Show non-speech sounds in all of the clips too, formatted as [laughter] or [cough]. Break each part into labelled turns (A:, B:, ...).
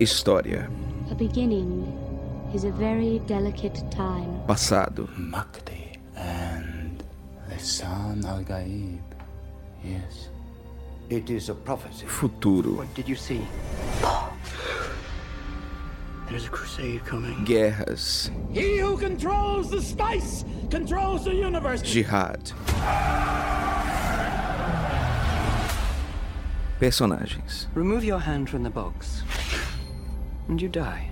A: História.
B: A beginning is a very delicate time.
A: Passado.
C: Makti and Lisan al Gaib. Yes.
D: It is a prophecy.
A: Futuro.
E: What did you see? There's a crusade coming.
A: Guerras.
F: He who controls the spice controls the universe.
A: Jihad. Personagens.
E: Remove your hand from the box. And you die.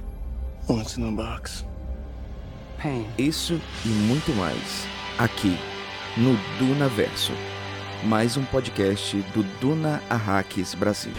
C: What's in the box?
E: Pain.
A: Isso e muito mais. Aqui, no Duna Verso. Mais um podcast do Duna Arrakis Brasil.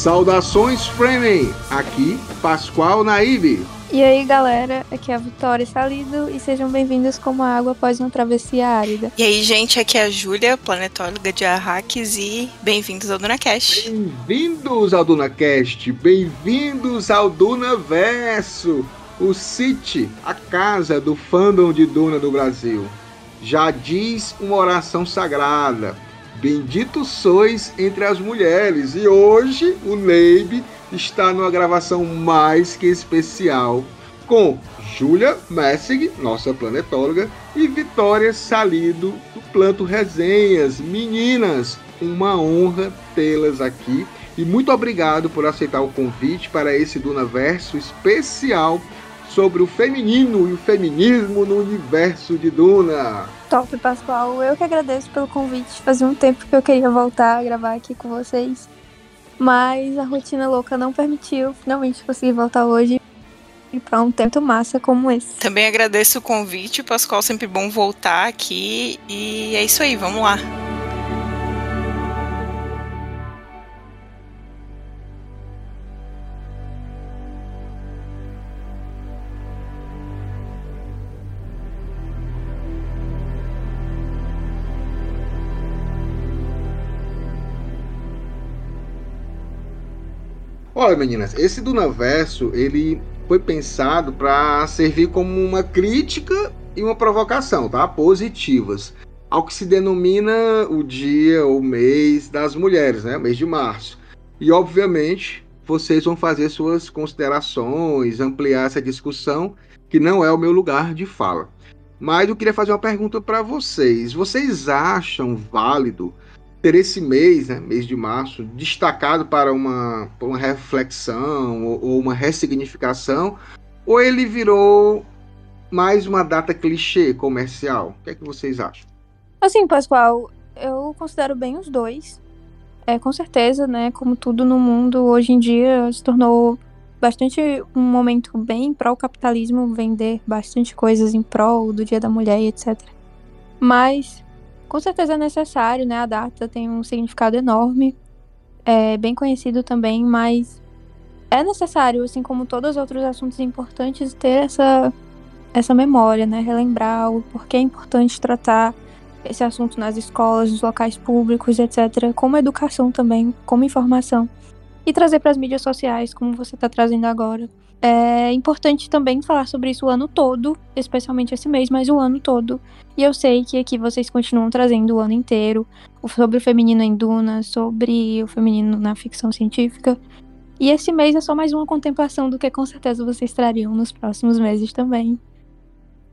G: Saudações Fremen! Aqui, Pascoal Naíbe.
H: E aí galera, aqui é a Vitória Salido e sejam bem-vindos como a água após uma travessia árida.
I: E aí, gente, aqui é a Júlia, planetóloga de Arrakis, e bem-vindos ao DunaCast.
G: Bem-vindos ao DunaCast, bem-vindos ao Dunaverso, o City, a casa do fandom de Duna do Brasil. Já diz uma oração sagrada, bendito sois entre as mulheres, e hoje o Neib está numa gravação mais que especial com Júlia Messig, nossa planetóloga, e Vitória Salido do Planto Resenhas. Meninas, uma honra tê-las aqui e muito obrigado por aceitar o convite para esse Dunaverso especial sobre o feminino e o feminismo no universo de Duna.
H: Top, Pascoal. Eu que agradeço pelo convite. Fazia um tempo que eu queria voltar a gravar aqui com vocês. Mas a rotina louca não permitiu. Finalmente consegui voltar hoje para um tempo massa como esse.
I: Também agradeço o convite, Pascoal, sempre bom voltar aqui. E é isso aí, vamos lá.
G: Olha, meninas, esse Dunaverso, ele foi pensado para servir como uma crítica e uma provocação, tá? Positivas. Ao que se denomina o dia ou mês das mulheres, né? Mês de março. E, obviamente, vocês vão fazer suas considerações, ampliar essa discussão, que não é o meu lugar de fala. Mas eu queria fazer uma pergunta para vocês. Vocês acham válido ter esse mês, né, mês de março, destacado para uma, para uma reflexão ou, ou, uma ressignificação, ou ele virou mais uma data clichê comercial? O que é que vocês acham?
H: Assim, Pascoal, eu considero bem os dois. É, com certeza, né, como tudo no mundo, hoje em dia se tornou bastante um momento bem o capitalismo vender bastante coisas em prol do Dia da Mulher e etc. Mas com certeza é necessário, né? A data tem um significado enorme, é bem conhecido também, mas é necessário, assim como todos os outros assuntos importantes, ter essa, essa memória, né? Relembrar o porquê é importante tratar esse assunto nas escolas, nos locais públicos, etc., como educação também, como informação. E trazer para as mídias sociais, como você está trazendo agora. É importante também falar sobre isso o ano todo, especialmente esse mês, mas o ano todo. E eu sei que aqui vocês continuam trazendo o ano inteiro sobre o feminino em Duna, sobre o feminino na ficção científica. E esse mês é só mais uma contemplação do que com certeza vocês trariam nos próximos meses também.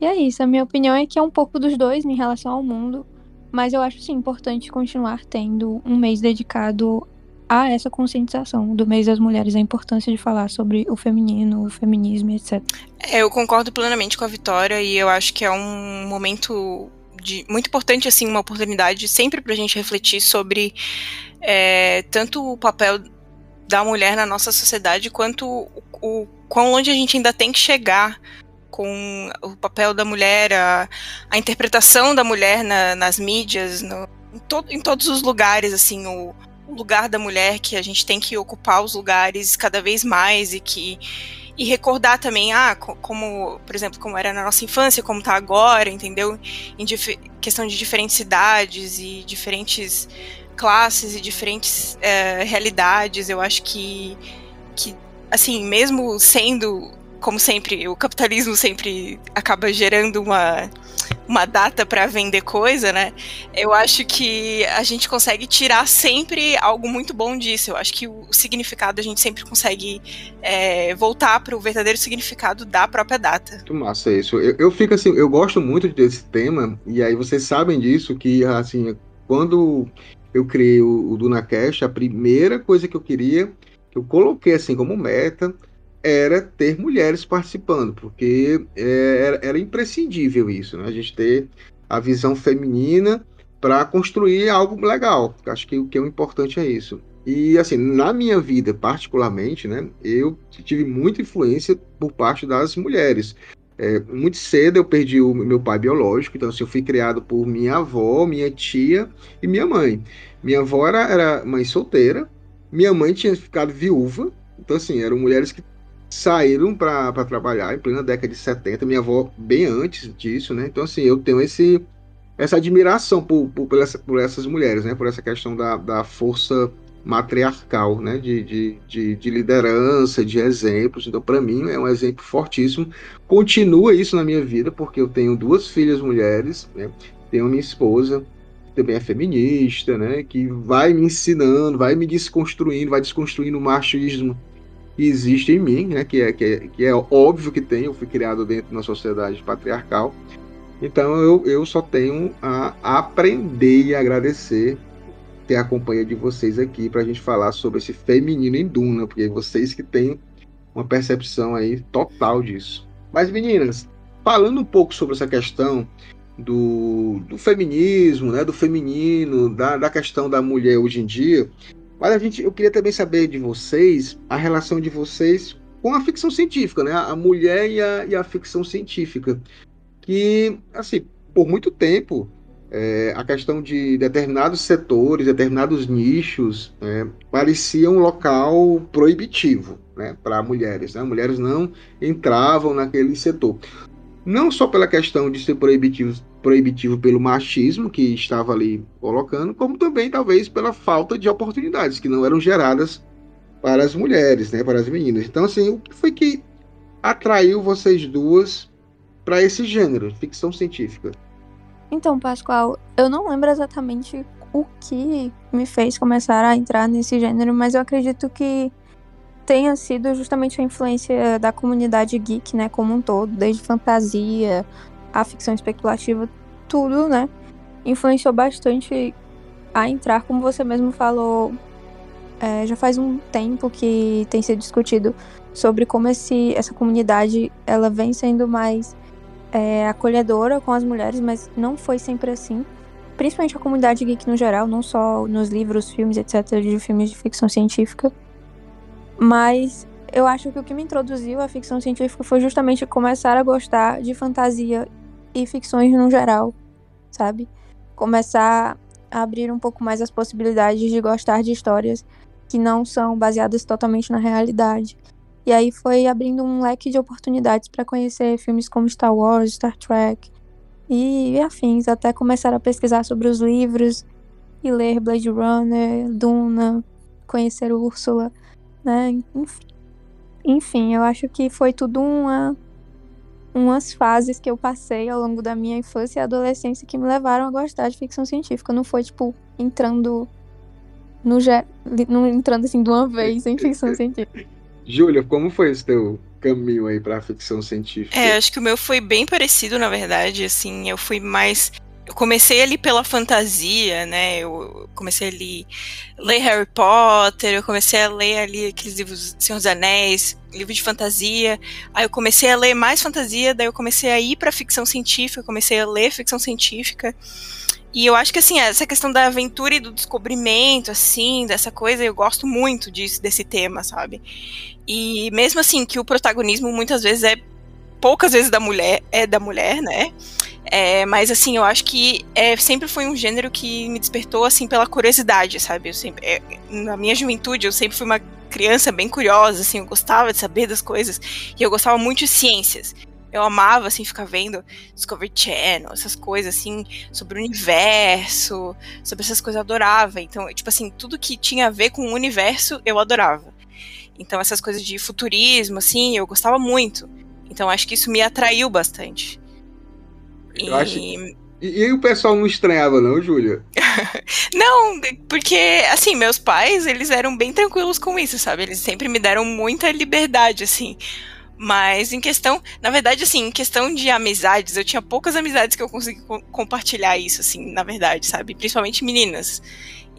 H: E é isso, a minha opinião é que é um pouco dos dois em relação ao mundo, mas eu acho sim importante continuar tendo um mês dedicado a essa conscientização do mês das mulheres, a importância de falar sobre o feminino, o feminismo, etc.
I: É, eu concordo plenamente com a Vitória e eu acho que é um momento de, muito importante, assim, uma oportunidade sempre para a gente refletir sobre é, tanto o papel da mulher na nossa sociedade quanto o, o quão longe a gente ainda tem que chegar com o papel da mulher, a, a interpretação da mulher na, nas mídias, no, em, to, em todos os lugares, assim, o, o lugar da mulher, que a gente tem que ocupar os lugares cada vez mais e que e recordar também, ah, como, por exemplo, como era na nossa infância, como tá agora, entendeu? Em questão de diferentes cidades e diferentes classes e diferentes é, realidades. Eu acho que, que, assim, mesmo sendo, como sempre, o capitalismo sempre acaba gerando uma uma data para vender coisa, né? Eu acho que a gente consegue tirar sempre algo muito bom disso. Eu acho que o, significado a gente sempre consegue é, voltar para o verdadeiro significado da própria data.
G: Muito massa isso. Eu, eu fico assim, eu gosto muito desse tema, e aí vocês sabem disso, que assim, quando eu criei o, o DunaCast, a primeira coisa que eu queria, que eu coloquei assim como meta, era ter mulheres participando, porque é, era, era, imprescindível isso, né? A gente ter a visão feminina para construir algo legal. Acho que o que é importante é isso. E assim, na minha vida particularmente, né, eu tive muita influência por parte das mulheres. É, muito cedo eu perdi o meu pai biológico, então assim, eu fui criado por minha avó, minha tia e minha mãe. Minha avó era, era mãe solteira, minha mãe tinha ficado viúva, então assim, eram mulheres que saíram para trabalhar em plena década de 70, minha avó bem antes disso, né? Então, assim, eu tenho esse, essa admiração por, por, por, essa, por essas mulheres, né? Por essa questão da, da força matriarcal, né? De, de, de, de liderança, de exemplos. Então, para mim, é um exemplo fortíssimo. Continua isso na minha vida, porque eu tenho duas filhas mulheres, né? Tenho minha esposa, também é feminista, né? Que vai me ensinando, vai me desconstruindo, vai desconstruindo o machismo que existe em mim, né, que, é, que, é, que é óbvio que tem, eu fui criado dentro de uma sociedade patriarcal, então eu, eu só tenho a aprender e agradecer ter a companhia de vocês aqui para a gente falar sobre esse feminino em Duna, porque vocês que têm uma percepção aí total disso. Mas meninas, falando um pouco sobre essa questão do, do feminismo, né, do feminino, da, da questão da mulher hoje em dia, mas a gente, eu queria também saber de vocês a relação de vocês com a ficção científica, né? A mulher e a, e a ficção científica. Que, assim, por muito tempo, é, a questão de determinados setores, determinados nichos, né, parecia um local proibitivo né, para mulheres. Né? Mulheres não entravam naquele setor. Não só pela questão de ser proibitivo, proibitivo pelo machismo que estava ali colocando, como também talvez pela falta de oportunidades que não eram geradas para as mulheres, né, para as meninas. Então, assim, o que foi que atraiu vocês duas para esse gênero, ficção científica?
H: Então, Pascoal, eu não lembro exatamente o que me fez começar a entrar nesse gênero, mas eu acredito que tenha sido justamente a influência da comunidade geek, né, como um todo, desde fantasia, a ficção especulativa, tudo, né, influenciou bastante a entrar, como você mesmo falou, é, já faz um tempo que tem sido discutido sobre como esse, essa comunidade ela vem sendo mais é, acolhedora com as mulheres, mas não foi sempre assim. Principalmente a comunidade geek no geral, não só nos livros, filmes, etc., de filmes de ficção científica. Mas eu acho que o que me introduziu à ficção científica foi justamente começar a gostar de fantasia e ficções no geral, sabe? Começar a abrir um pouco mais as possibilidades de gostar de histórias que não são baseadas totalmente na realidade. E aí foi abrindo um leque de oportunidades para conhecer filmes como Star Wars, Star Trek e afins, até começar a pesquisar sobre os livros e ler Blade Runner, Duna, conhecer Úrsula né? Enfim, eu acho que foi tudo uma umas fases que eu passei ao longo da minha infância e adolescência que me levaram a gostar de ficção científica. Não foi tipo entrando no não entrando assim de uma vez em ficção científica. [laughs]
G: Júlia, como foi esse teu caminho aí para ficção científica?
I: É, acho que o meu foi bem parecido, na verdade, assim, eu fui mais eu comecei ali pela fantasia, né? Eu comecei ali ler Harry Potter, eu comecei a ler ali aqueles livros Senhor dos Anéis, livro de fantasia. Aí eu comecei a ler mais fantasia, daí eu comecei a ir para ficção científica, comecei a ler ficção científica. E eu acho que assim, essa questão da aventura e do descobrimento, assim, dessa coisa, eu gosto muito disso, desse tema, sabe? E mesmo assim que o protagonismo muitas vezes é poucas vezes da mulher, é da mulher, né? É, mas assim, eu acho que é, sempre foi um gênero que me despertou assim pela curiosidade, sabe? Eu sempre, é, na minha juventude, eu sempre fui uma criança bem curiosa, assim, eu gostava de saber das coisas e eu gostava muito de ciências. Eu amava, assim, ficar vendo Discovery Channel, essas coisas, assim, sobre o universo, sobre essas coisas, eu adorava. Então, tipo assim, tudo que tinha a ver com o universo, eu adorava. Então, essas coisas de futurismo, assim, eu gostava muito. Então, acho que isso me atraiu bastante.
G: Eu acho... E, e o pessoal não estranhava, não, Júlia? [laughs]
I: não, porque, assim, meus pais, eles eram bem tranquilos com isso, sabe? Eles sempre me deram muita liberdade, assim. Mas em questão, na verdade, assim, em questão de amizades, eu tinha poucas amizades que eu consegui co compartilhar isso, assim, na verdade, sabe? Principalmente meninas.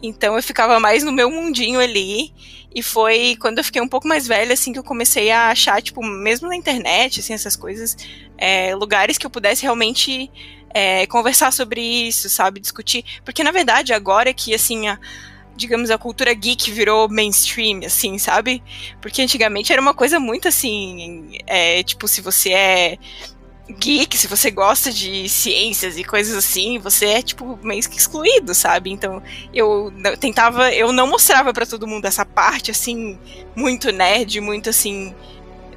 I: Então eu ficava mais no meu mundinho ali. E foi quando eu fiquei um pouco mais velha, assim, que eu comecei a achar, tipo, mesmo na internet, assim, essas coisas, é, lugares que eu pudesse realmente é, conversar sobre isso, sabe? Discutir. Porque, na verdade, agora que, assim, a, digamos, a cultura geek virou mainstream, assim, sabe? Porque antigamente era uma coisa muito assim, é, tipo, se você é geek, se você gosta de ciências e coisas assim, você é, tipo, meio que excluído, sabe? Então, eu tentava, eu não mostrava para todo mundo essa parte, assim, muito nerd, muito assim,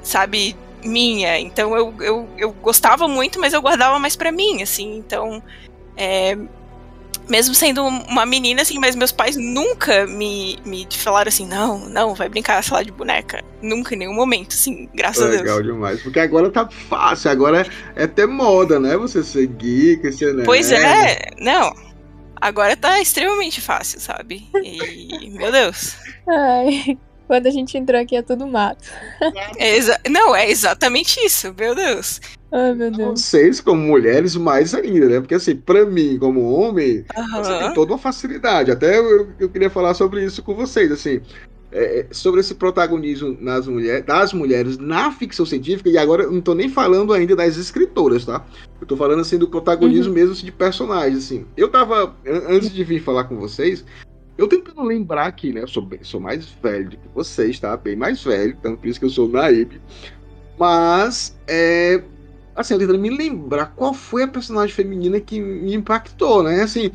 I: sabe, minha. Então, eu, eu, eu gostava muito, mas eu guardava mais para mim, assim, então. É, mesmo sendo uma menina, assim, mas meus pais nunca me, me falaram assim, não, não, vai brincar, sei lá, de boneca. Nunca, em nenhum momento, assim, graças
G: Legal
I: a Deus.
G: Legal demais, porque agora tá fácil, agora é até moda, né? Você ser geek, ser nerd.
I: Pois é, não. Agora tá extremamente fácil, sabe? E, meu Deus.
H: Ai, quando a gente entrou aqui é tudo mato.
I: É não, é exatamente isso, meu Deus.
H: Ai, meu Deus.
G: Vocês, como mulheres, mais ainda, né? Porque, assim, pra mim, como homem,
I: Aham.
G: você tem toda uma facilidade. Até eu, eu queria falar sobre isso com vocês, assim. é, sobre esse protagonismo nas mulher, das mulheres na ficção científica, e agora eu não tô nem falando ainda das escritoras, tá? Eu tô falando, assim, do protagonismo mesmo assim, de personagens, assim. Eu tava, an- antes de vir falar com vocês, eu tentando lembrar aqui, né? Eu sou, bem- sou mais velho do que vocês, tá? Bem mais velho, então por isso que eu sou naíbe. Mas, é, assim, eu tentando me lembrar qual foi a personagem feminina que me impactou, né? Assim,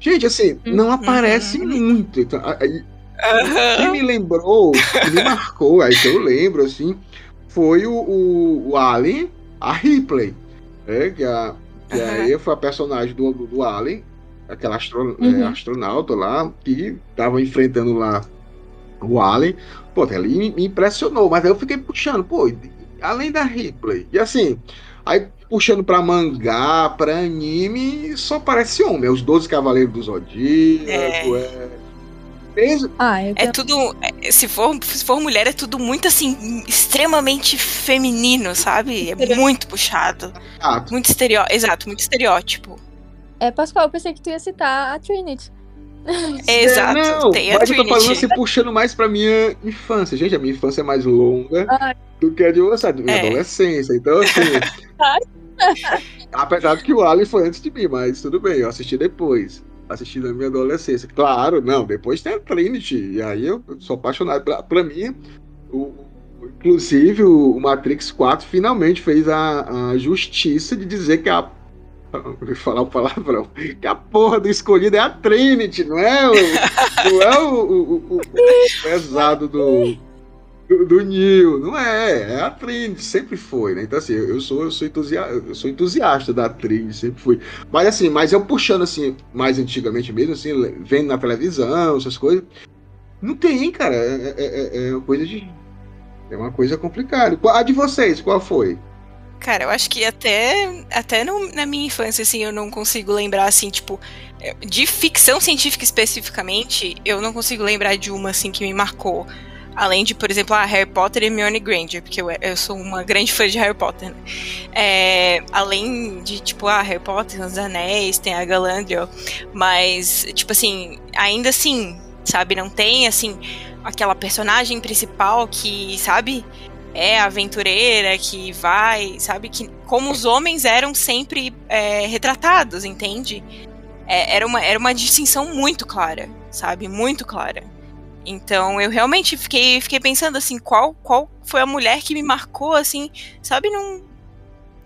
G: gente, assim, não aparece muito. Então, a- a- quem me lembrou, que me marcou, aí que eu lembro, assim, foi o, o, o Alien, a Ripley, né? Que, a, que aí foi a personagem do, do, Alien, aquela astro, é,
H: Uhum.
G: astronauta lá, que tava enfrentando lá o Alien. Pô, ali me, impressionou, mas aí eu fiquei puxando, pô, além da Ripley, e assim, aí puxando pra mangá, pra anime, só parece homem, é os 12 Cavaleiros do Zodíaco, é. Mesmo,
H: Ah,
I: É tudo. é, Se for, se for mulher, é tudo muito assim, extremamente feminino, sabe? É muito puxado.
G: ah,
I: Muito estereótipo. Exato, muito estereótipo.
H: É, Pascoal, eu pensei que tu ia citar a Trinity.
I: Exato.
G: É, não,
I: tem a
G: mas eu tô falando
I: Trinity.
G: assim, puxando mais pra minha infância. Gente, a minha infância é mais longa
H: Ai.
G: do que a de vocês, da minha
I: É.
G: adolescência. Então, assim. [laughs] Apesar de que o Alien foi antes de mim, mas tudo bem, eu assisti depois. Assisti na minha adolescência. Claro, não, depois tem a Trinity. E aí eu sou apaixonado. Pra, pra mim, o, inclusive o Matrix 4 finalmente fez a, a justiça de dizer que a. [laughs] Vou falar o palavrão. Que a porra do escolhido é a Trinity, não é o, não é o, o- o- o pesado do, do, do Neo. Não é, é a Trinity, sempre foi, né? Então, assim, eu sou, eu sou, entusiasta, eu sou entusiasta da Trinity, sempre fui. Mas assim, mas eu puxando assim, mais antigamente mesmo, assim, vendo na televisão, essas coisas. Não tem, cara. É, é- é- é uma coisa de. É uma coisa complicada. A de vocês, qual foi?
I: Cara, eu acho que até, até no- na minha infância, assim, eu não consigo lembrar, assim, tipo, é, de ficção científica especificamente, eu não consigo lembrar de uma, assim, que me marcou. Além de, por exemplo, a Harry Potter e Hermione Granger, porque eu, eu sou uma grande fã de Harry Potter, né? É, além de, tipo, ah, Harry Potter, Os Anéis, tem a Galadriel, mas, tipo assim, ainda assim, sabe, não tem, assim, aquela personagem principal que, sabe, é aventureira, que vai, sabe, que como os homens eram sempre é, retratados, entende? É, era, uma, era uma distinção muito clara, sabe, muito clara. Então eu realmente fiquei, fiquei pensando assim, qual, qual foi a mulher que me marcou, assim, sabe, não,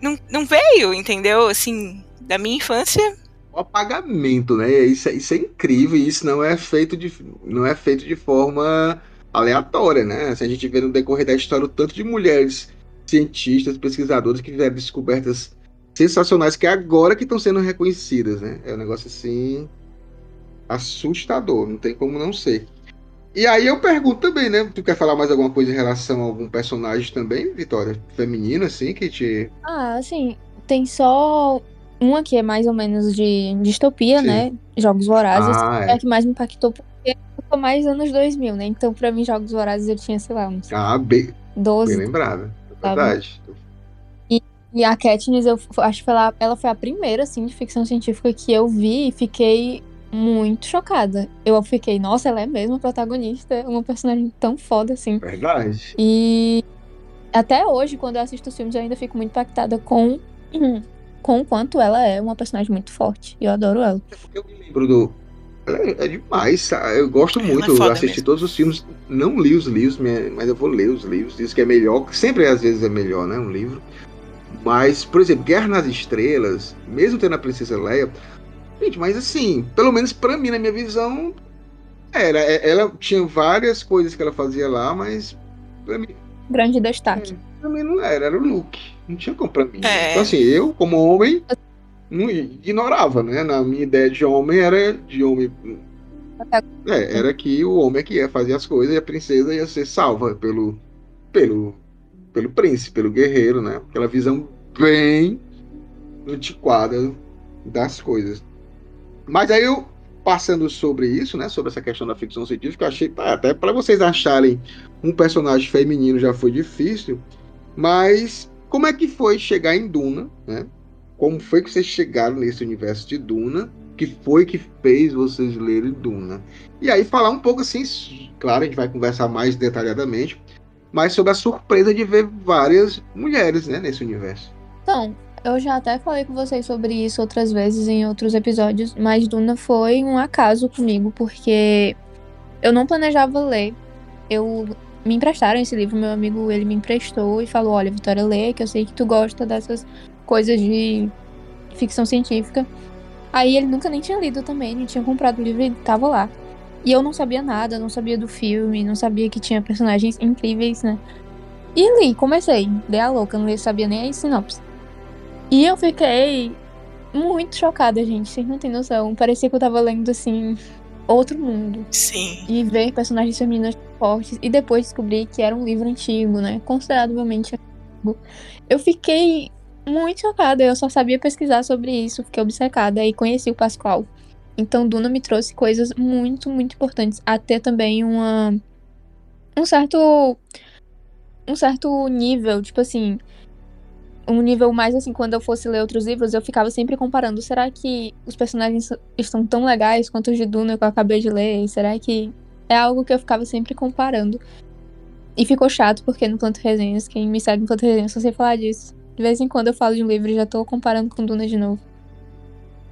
I: não, não veio, entendeu? Assim, da minha infância,
G: o apagamento, né? Isso, é- isso é incrível isso não é feito de, não é feito de forma aleatória, né? Se a gente vê no decorrer da história o tanto de mulheres cientistas, pesquisadores que fizeram descobertas sensacionais que agora que estão sendo reconhecidas, né? É um negócio assim assustador, não tem como não ser. E aí eu pergunto também, né? Tu quer falar mais alguma coisa em relação a algum personagem também, Vitória? Feminino, assim, que te.
H: Ah, assim, tem só uma que é mais ou menos de distopia,
G: Sim.
H: né? Jogos Vorazes.
G: Ah,
H: é.
G: é.
H: a que mais me impactou sou mais anos 2000, né? Então, pra mim, Jogos Vorazes eu tinha, sei lá, uns
G: Ah, bem, bem
H: 12.
G: lembrada. É verdade.
H: E a Katniss, eu acho que ela, ela foi a primeira, assim, de ficção científica que eu vi e fiquei muito chocada. Eu fiquei, nossa, ela é mesmo a protagonista, uma personagem tão foda, assim.
G: Verdade.
H: E até hoje, quando eu assisto os filmes, eu ainda fico muito impactada com, [clears throat] com o quanto ela é uma personagem muito forte. E eu adoro ela.
G: Eu me lembro do. É, é demais, sabe? eu gosto muito.
I: é foda
G: eu assisti
I: mesmo.
G: todos os filmes, não li os livros, mas eu vou ler os livros. Diz que é melhor, sempre às vezes é melhor, né? Um livro. Mas, por exemplo, Guerra nas Estrelas, mesmo tendo a Princesa Leia, gente, mas assim, pelo menos pra mim, na minha visão, era. é- Ela tinha várias coisas que ela fazia lá, mas pra mim,
H: Grande destaque.
G: pra mim não era, era o Luke. Não tinha como pra mim.
I: É.
G: Então, assim, eu, como homem, não ignorava, né? Na minha ideia de homem era de homem. É, era que o homem é que ia fazer as coisas e a princesa ia ser salva pelo. pelo. pelo príncipe, pelo guerreiro, né? Aquela visão bem antiquada das coisas. Mas aí eu, passando sobre isso, né? Sobre essa questão da ficção científica, eu achei. até para vocês acharem um personagem feminino já foi difícil. Mas como é que foi chegar em Duna, né? Como foi que vocês chegaram nesse universo de Duna? Que foi que fez vocês lerem Duna? E aí falar um pouco assim, claro, a gente vai conversar mais detalhadamente, mas sobre a surpresa de ver várias mulheres, né, nesse universo.
H: Então, eu já até falei com vocês sobre isso outras vezes em outros episódios, mas Duna foi um acaso comigo, porque eu não planejava ler. Eu me emprestaram esse livro, meu amigo, ele me emprestou e falou: "Olha, Vitória, lê, que eu sei que tu gosta dessas coisas de ficção científica". Aí ele nunca nem tinha lido também, não tinha comprado o livro e tava lá. E eu não sabia nada, não sabia do filme, não sabia que tinha personagens incríveis, né? E li, comecei, dei a louca, não sabia nem a sinopse. E eu fiquei muito chocada, gente. Vocês não têm noção. Parecia que eu tava lendo, assim, outro mundo.
I: Sim.
H: E ver personagens femininas fortes. E depois descobri que era um livro antigo, né? Consideravelmente antigo. Eu fiquei muito chocada. Eu só sabia pesquisar sobre isso. Fiquei obcecada. E conheci o Pascoal. Então, Duna me trouxe coisas muito, muito importantes. Até também uma. Um certo. Um certo nível, tipo assim um nível mais assim, quando eu fosse ler outros livros, eu ficava sempre comparando. Será que os personagens estão tão legais quanto os de Duna que eu acabei de ler? Será que é algo que eu ficava sempre comparando? E ficou chato, porque no Planto Resenhas, quem me segue no Planto Resenhas, só sei falar disso. De vez em quando eu falo de um livro e já tô comparando com Duna de novo.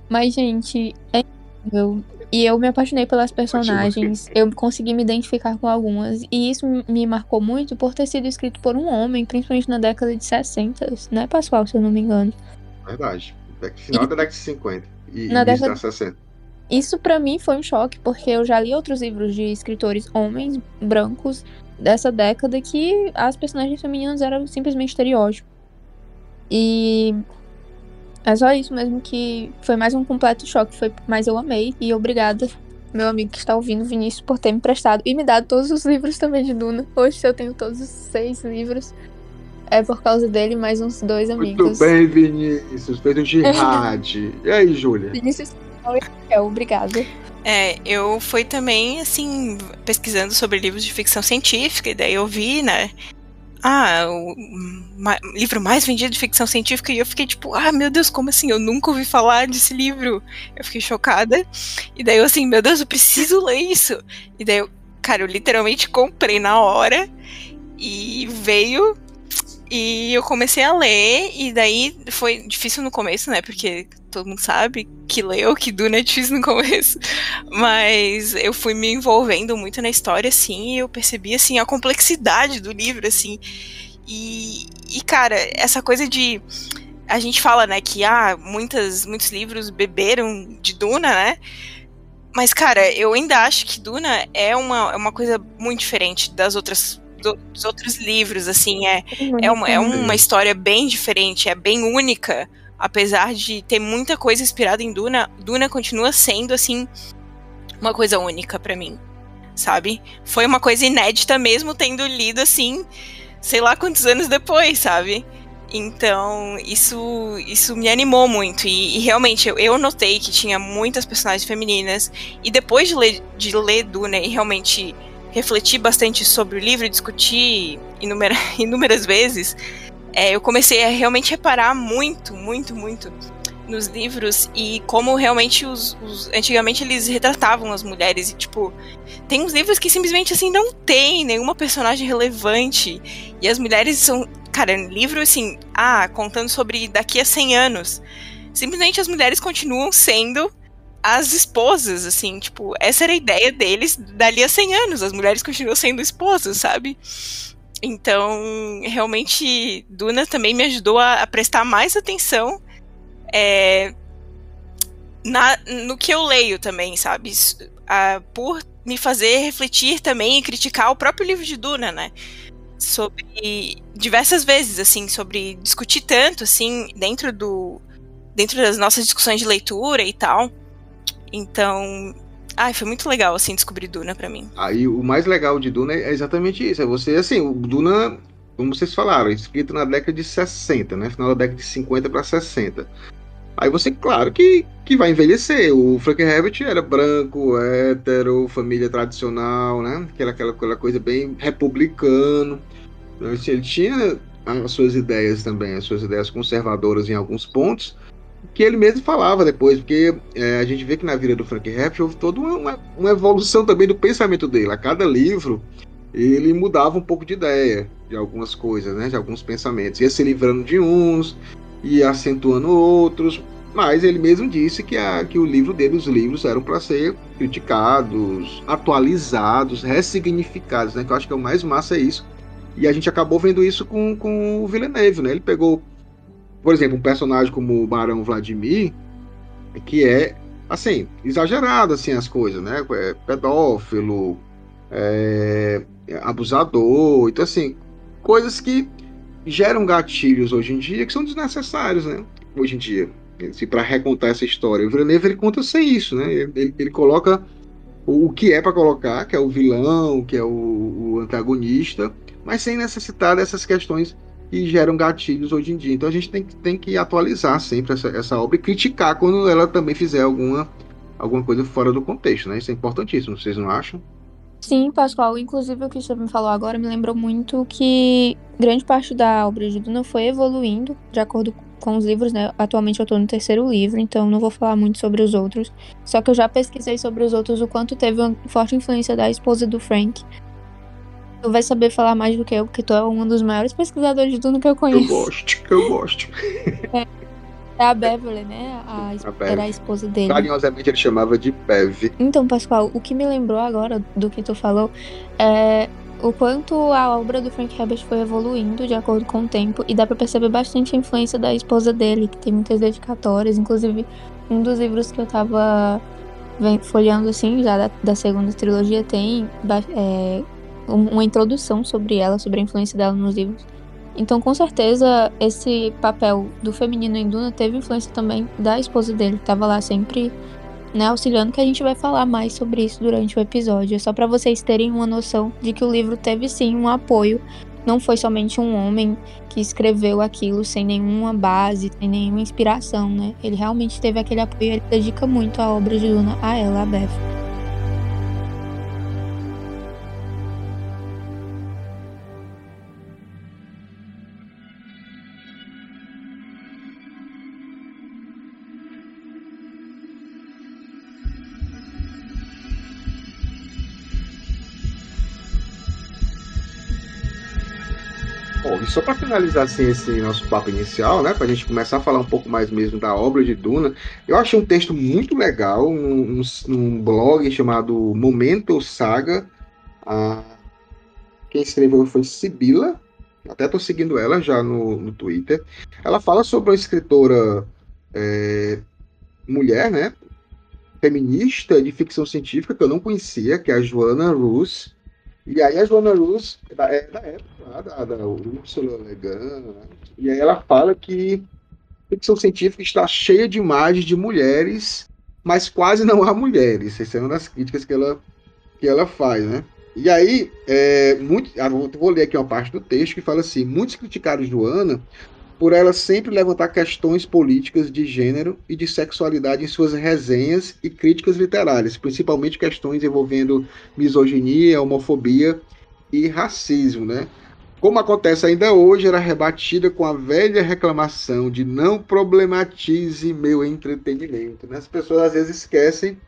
H: Mas, gente, é incrível. E eu me apaixonei pelas personagens. Eu consegui me identificar com algumas. E isso me marcou muito por ter sido escrito por um homem, principalmente na década de 60, né, Pascoal, se eu não me engano.
G: Verdade. Final da década de 50 e
H: Na década-
G: da 60.
H: Isso pra mim foi um choque, porque eu já li outros livros de escritores homens brancos dessa década que as personagens femininas eram simplesmente estereótipo. E é só isso mesmo que foi mais um completo choque, foi, mas eu amei e obrigada meu amigo que está ouvindo, Vinícius, por ter me emprestado e me dado todos os livros também de Duna. Hoje eu tenho todos os seis livros. É por causa dele e mais uns dois amigos.
G: Muito bem, Vinícius. Fez um jihad. e aí, Júlia?
H: Vinícius é, obrigada.
I: É, eu fui também, assim, pesquisando sobre livros de ficção científica, e daí eu vi, né? Ah, o ma- livro mais vendido de ficção científica, e eu fiquei tipo, ah, meu Deus, como assim? Eu nunca ouvi falar desse livro. Eu fiquei chocada. E daí eu assim, meu Deus, eu preciso ler isso. E daí eu, cara, eu literalmente comprei na hora e veio. E eu comecei a ler, e daí foi difícil no começo, né? Porque todo mundo sabe que leu, que Duna difícil no começo. Mas eu fui me envolvendo muito na história, assim, e eu percebi, assim, a complexidade do livro, assim. E, e cara, essa coisa de. A gente fala, né, que ah, muitas, muitos livros beberam de Duna, né? Mas, cara, eu ainda acho que Duna é uma, é uma coisa muito diferente das outras do, dos outros livros, assim, é, é, uma, é uma história bem diferente, é bem única, apesar de ter muita coisa inspirada em Duna, Duna continua sendo, assim, uma coisa única para mim, sabe? Foi uma coisa inédita mesmo tendo lido, assim, sei lá quantos anos depois, sabe? Então, isso, isso me animou muito. E, e realmente, eu, eu, notei que tinha muitas personagens femininas. E depois de ler, de ler Duna e realmente refletir bastante sobre o livro e discutir inúmera, [laughs] inúmeras vezes, é, eu comecei a realmente reparar muito, muito, muito nos livros e como realmente os, os, antigamente eles retratavam as mulheres e tipo tem uns livros que simplesmente assim não tem nenhuma personagem relevante e as mulheres são cara livro assim ah contando sobre daqui a 100 anos simplesmente as mulheres continuam sendo as esposas, assim, tipo, essa era a ideia deles dali a 100 anos, as mulheres continuam sendo esposas, sabe? Então, realmente, Duna também me ajudou a, a prestar mais atenção é, na, no que eu leio também, sabe? A, por me fazer refletir também e criticar o próprio livro de Duna, né? Sobre diversas vezes, assim, sobre discutir tanto, assim, dentro do dentro das nossas discussões de leitura e tal. Então, ai, foi muito legal, assim, descobrir Duna para mim.
G: Aí, o mais legal de Duna é exatamente isso. É você, assim, o Duna, como vocês falaram, escrito na década de 60, né? Final da década de 50 para 60. Aí você, claro, que, que vai envelhecer. O Frank Herbert era branco, hétero, família tradicional, né? Aquela, aquela, aquela coisa bem republicano. Então, assim, ele tinha as suas ideias também, as suas ideias conservadoras em alguns pontos, que ele mesmo falava depois, porque é, a gente vê que na vida do Frank Herbert houve toda uma, uma, evolução também do pensamento dele. A cada livro ele mudava um pouco de ideia de algumas coisas, né, de alguns pensamentos. Ia se livrando de uns, ia acentuando outros, mas ele mesmo disse que, a, que o livro dele, os livros eram para ser criticados, atualizados, ressignificados, né, que eu acho que é o mais massa é isso. E a gente acabou vendo isso com, com o Villeneuve, né? Ele pegou por exemplo, um personagem como o Barão Vladimir, que é, assim, exagerado, assim, as coisas, né? É pedófilo, é, abusador, então, assim, coisas que geram gatilhos hoje em dia que são desnecessários, né? Hoje em dia, assim, para recontar essa história. O Villeneuve, ele conta sem isso, né? Ele, ele coloca o, que é para colocar, que é o vilão, que é o, o antagonista, mas sem necessitar dessas questões que geram gatilhos hoje em dia. Então a gente tem, tem que atualizar sempre essa, essa obra e criticar quando ela também fizer alguma, alguma coisa fora do contexto, né? Isso é importantíssimo, vocês não acham?
H: Sim, Pascoal. Inclusive o que você me falou agora me lembrou muito que grande parte da obra de Duna foi evoluindo de acordo com os livros, né? Atualmente eu tô no terceiro livro, então não vou falar muito sobre os outros. Só que eu já pesquisei sobre os outros o quanto teve uma forte influência da esposa do Frank Tu vai saber falar mais do que eu, porque tu é um dos maiores pesquisadores de tudo que eu conheço.
G: Eu gosto, eu gosto.
H: É, é a Beverly, né? A, a era a esposa dele.
G: Carinhosamente ele chamava de Bev.
H: Então, Pascoal, o que me lembrou agora do que tu falou é o quanto a obra do Frank Herbert foi evoluindo de acordo com o tempo e dá para perceber bastante a influência da esposa dele, que tem muitas dedicatórias, inclusive um dos livros que eu tava folheando assim, já da, da segunda trilogia tem é, uma introdução sobre ela, sobre a influência dela nos livros. Então, com certeza, esse papel do feminino em Duna teve influência também da esposa dele, que estava lá sempre né, auxiliando, que a gente vai falar mais sobre isso durante o episódio. É só para vocês terem uma noção de que o livro teve sim um apoio. Não foi somente um homem que escreveu aquilo sem nenhuma base, sem nenhuma inspiração, né? Ele realmente teve aquele apoio, ele dedica muito a obra de Duna a ela, a Beth.
G: E só para finalizar assim, esse nosso papo inicial, né, para a gente começar a falar um pouco mais mesmo da obra de Duna, eu achei um texto muito legal num, num blog chamado Momento Saga. Ah, quem escreveu foi Sibila, até estou seguindo ela já no, no Twitter. Ela fala sobre uma escritora é, mulher, né, feminista de ficção científica que eu não conhecia, que é a Joanna Rus. E aí a Joana Rus da, é da época lá, da, da Ursula Le Guin, né? e aí ela fala que ficção científica está cheia de imagens de mulheres, mas quase não há mulheres. Essa é uma das críticas que ela, que ela faz, né? E aí, é, muito, ah, vou ler aqui uma parte do texto que fala assim: muitos criticaram Joana por ela sempre levantar questões políticas de gênero e de sexualidade em suas resenhas e críticas literárias, principalmente questões envolvendo misoginia, homofobia e racismo, né? Como acontece ainda hoje, era rebatida com a velha reclamação de não problematize meu entretenimento. Né? As pessoas às vezes esquecem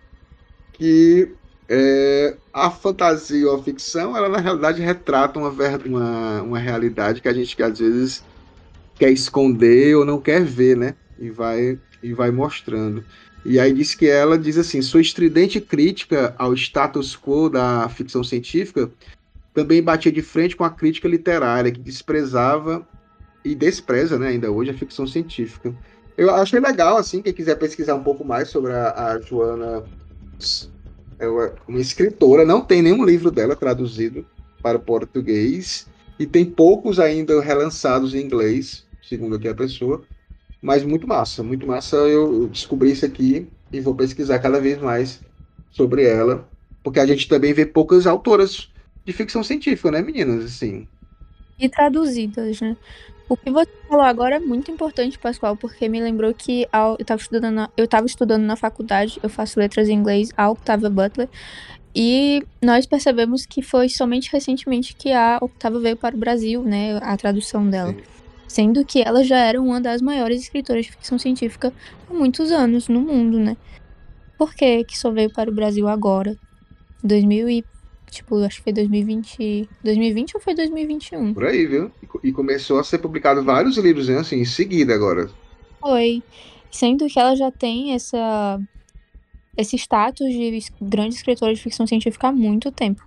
G: que é, a fantasia ou a ficção, ela na realidade retrata uma, uma, uma realidade que a gente que às vezes quer esconder ou não quer ver, né? E vai, e vai mostrando. E aí diz que ela diz assim: sua estridente crítica ao status quo da ficção científica também batia de frente com a crítica literária, que desprezava e despreza, né, ainda hoje, a ficção científica. Eu achei legal, assim, quem quiser pesquisar um pouco mais sobre a, a Joana, é uma escritora, não tem nenhum livro dela traduzido para português, e tem poucos ainda relançados em inglês, segundo aqui a pessoa. Mas muito massa, muito massa. Eu descobri isso aqui e vou pesquisar cada vez mais sobre ela, porque a gente também vê poucas autoras de ficção científica, né, meninas? Assim.
H: E traduzidas, né? O que você falou agora é muito importante, Pascoal, porque me lembrou que eu estava estudando, na, eu estava estudando na faculdade, eu faço letras em inglês, a Octavia Butler, e nós percebemos que foi somente recentemente que a Octavia veio para o Brasil, né, a tradução dela. Sim sendo que ela já era uma das maiores escritoras de ficção científica há muitos anos no mundo, né? Por que que só veio para o Brasil agora? 2000 e tipo, acho que foi 2020, 2020 ou foi 2021?
G: Por aí, viu? E começou a ser publicado vários livros, né, assim, em seguida agora.
H: Foi. Sendo que ela já tem essa esse status de grande escritora de ficção científica há muito tempo.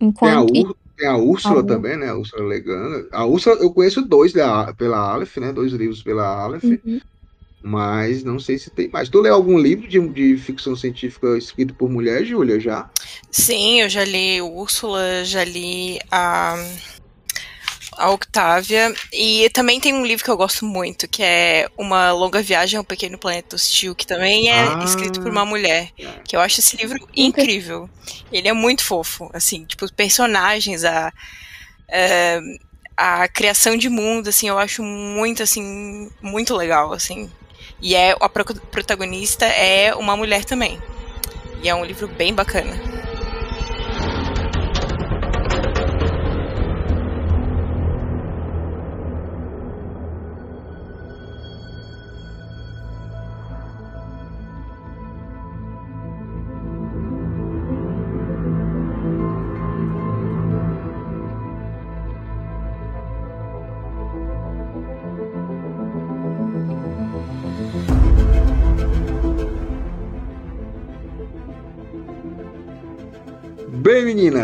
G: Enquanto tem a, Ur tem a Úrsula a também, né? A Úrsula Legana. A Úrsula, eu conheço dois da, pela Aleph, né? Dois livros pela Aleph. Uhum. Mas não sei se tem mais. Tu leu algum livro de, de ficção científica escrito por mulher, Júlia, já?
I: Sim, eu já li Úrsula, já li a. A Octávia. E também tem um livro que eu gosto muito, que é Uma Longa Viagem ao Pequeno Planeta Hostil, que também é ah, escrito por uma mulher. Que eu acho esse livro incrível. Ele é muito fofo, assim, tipo, os personagens, a. a a criação de mundo, assim, eu acho muito, assim, muito legal, assim. E é a protagonista é uma mulher também. E é um livro bem bacana.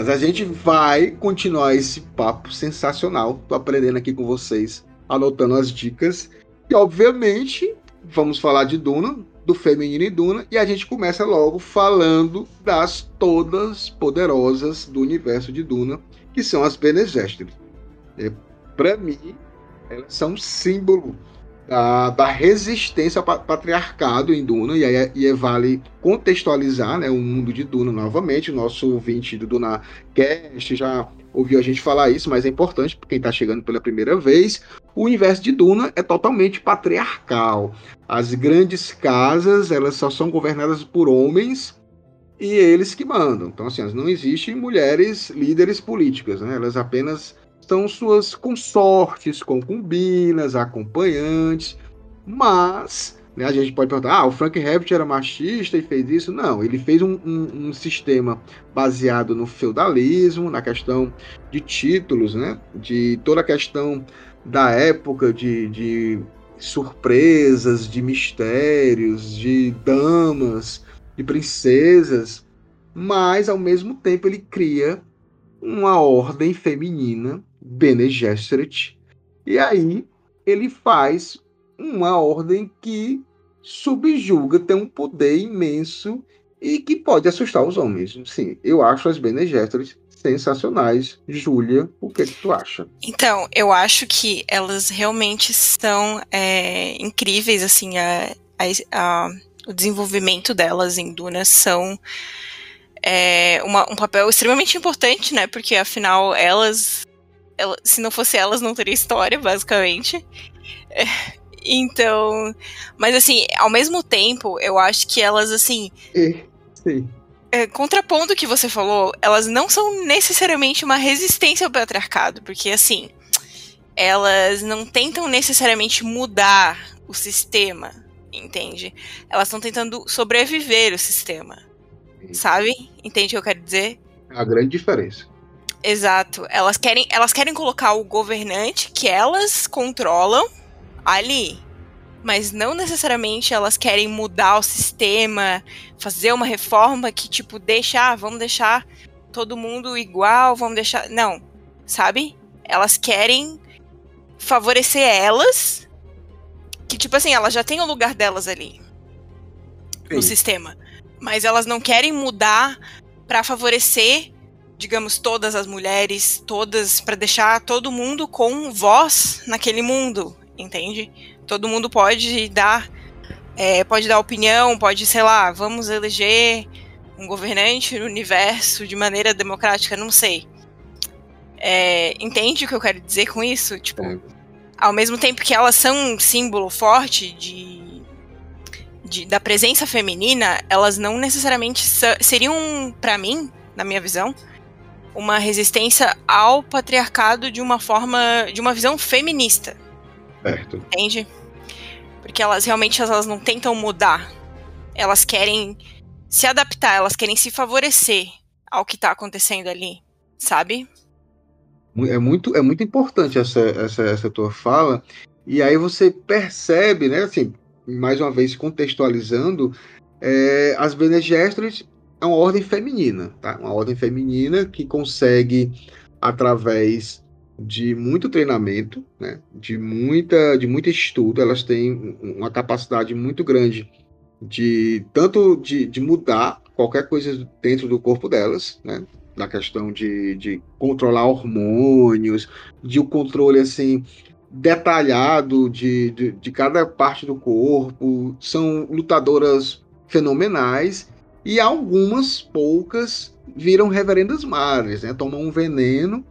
G: Meninas, a gente vai continuar esse papo sensacional. Tô aprendendo aqui com vocês, anotando as dicas. E, obviamente, vamos falar de Duna, do feminino e Duna, e a gente começa logo falando das todas poderosas do universo de Duna, que são as Bene Para mim, elas são símbolo da, da resistência ao patriarcado em Duna, e aí e vale contextualizar né, o mundo de Duna novamente. O nosso ouvinte do Duna Cast já ouviu a gente falar isso, mas é importante para quem está chegando pela primeira vez. O universo de Duna é totalmente patriarcal. As grandes casas elas só são governadas por homens e eles que mandam. Então, assim, não existem mulheres líderes políticas, né? elas apenas são suas consortes, concubinas, acompanhantes, mas né, a gente pode perguntar, ah, o Frank Herbert era machista e fez isso? Não, ele fez um, um, um sistema baseado no feudalismo, na questão de títulos, né, de toda a questão da época de, de surpresas, de mistérios, de damas, de princesas, mas ao mesmo tempo ele cria uma ordem feminina Bene Gesserit. E aí ele faz uma ordem que subjuga, tem um poder imenso e que pode assustar os homens. Sim, eu acho as Bene Gesserit sensacionais. Júlia, o que, que tu acha?
I: Então, eu acho que elas realmente são é, incríveis, assim, a, a, a, o desenvolvimento delas em Duna são é, uma, um papel extremamente importante, né? Porque afinal elas, elas, se não fosse elas, não teria história, basicamente. É, então, mas assim, ao mesmo tempo, eu acho que elas assim.
G: Sim
I: é, contrapondo o que você falou, elas não são necessariamente uma resistência ao patriarcado, porque assim, elas não tentam necessariamente mudar o sistema, entende? Elas estão tentando sobreviver o sistema. Sabe? Entende o que eu quero dizer?
G: A grande diferença.
I: Exato. Elas querem, elas querem colocar o governante que elas controlam ali mas não necessariamente elas querem mudar o sistema, fazer uma reforma que, tipo, deixa, ah, vamos deixar todo mundo igual, vamos deixar. Não, sabe? Elas querem favorecer elas, que, tipo assim, elas já têm o lugar delas ali Sim. no sistema, mas elas não querem mudar para favorecer digamos todas as mulheres, todas para deixar todo mundo com voz naquele mundo, entende? Todo mundo pode dar, é, pode dar opinião, pode, sei lá, vamos eleger um governante no universo de maneira democrática, não sei. É, entende o que eu quero dizer com isso? Tipo, é. ao mesmo tempo que elas são um símbolo forte de, de da presença feminina, elas não necessariamente seriam, para mim, na minha visão, uma resistência ao patriarcado de uma forma, de uma visão feminista.
G: Certo.
I: Entende? Porque elas realmente elas não tentam mudar. Elas querem se adaptar, elas querem se favorecer ao que tá acontecendo ali, sabe?
G: É muito, é muito importante essa, essa, essa tua fala. E aí você percebe, né, assim, mais uma vez contextualizando, é, as Bene Gesserit é uma ordem feminina, tá? Uma ordem feminina que consegue, através de muito treinamento, né, de, muita, de muito estudo, elas têm uma capacidade muito grande de tanto de, de mudar qualquer coisa dentro do corpo delas, né, na questão de, de controlar hormônios, de o um controle assim detalhado de, de, de cada parte do corpo, são lutadoras fenomenais e algumas poucas viram reverendas madres, né? Tomam um veneno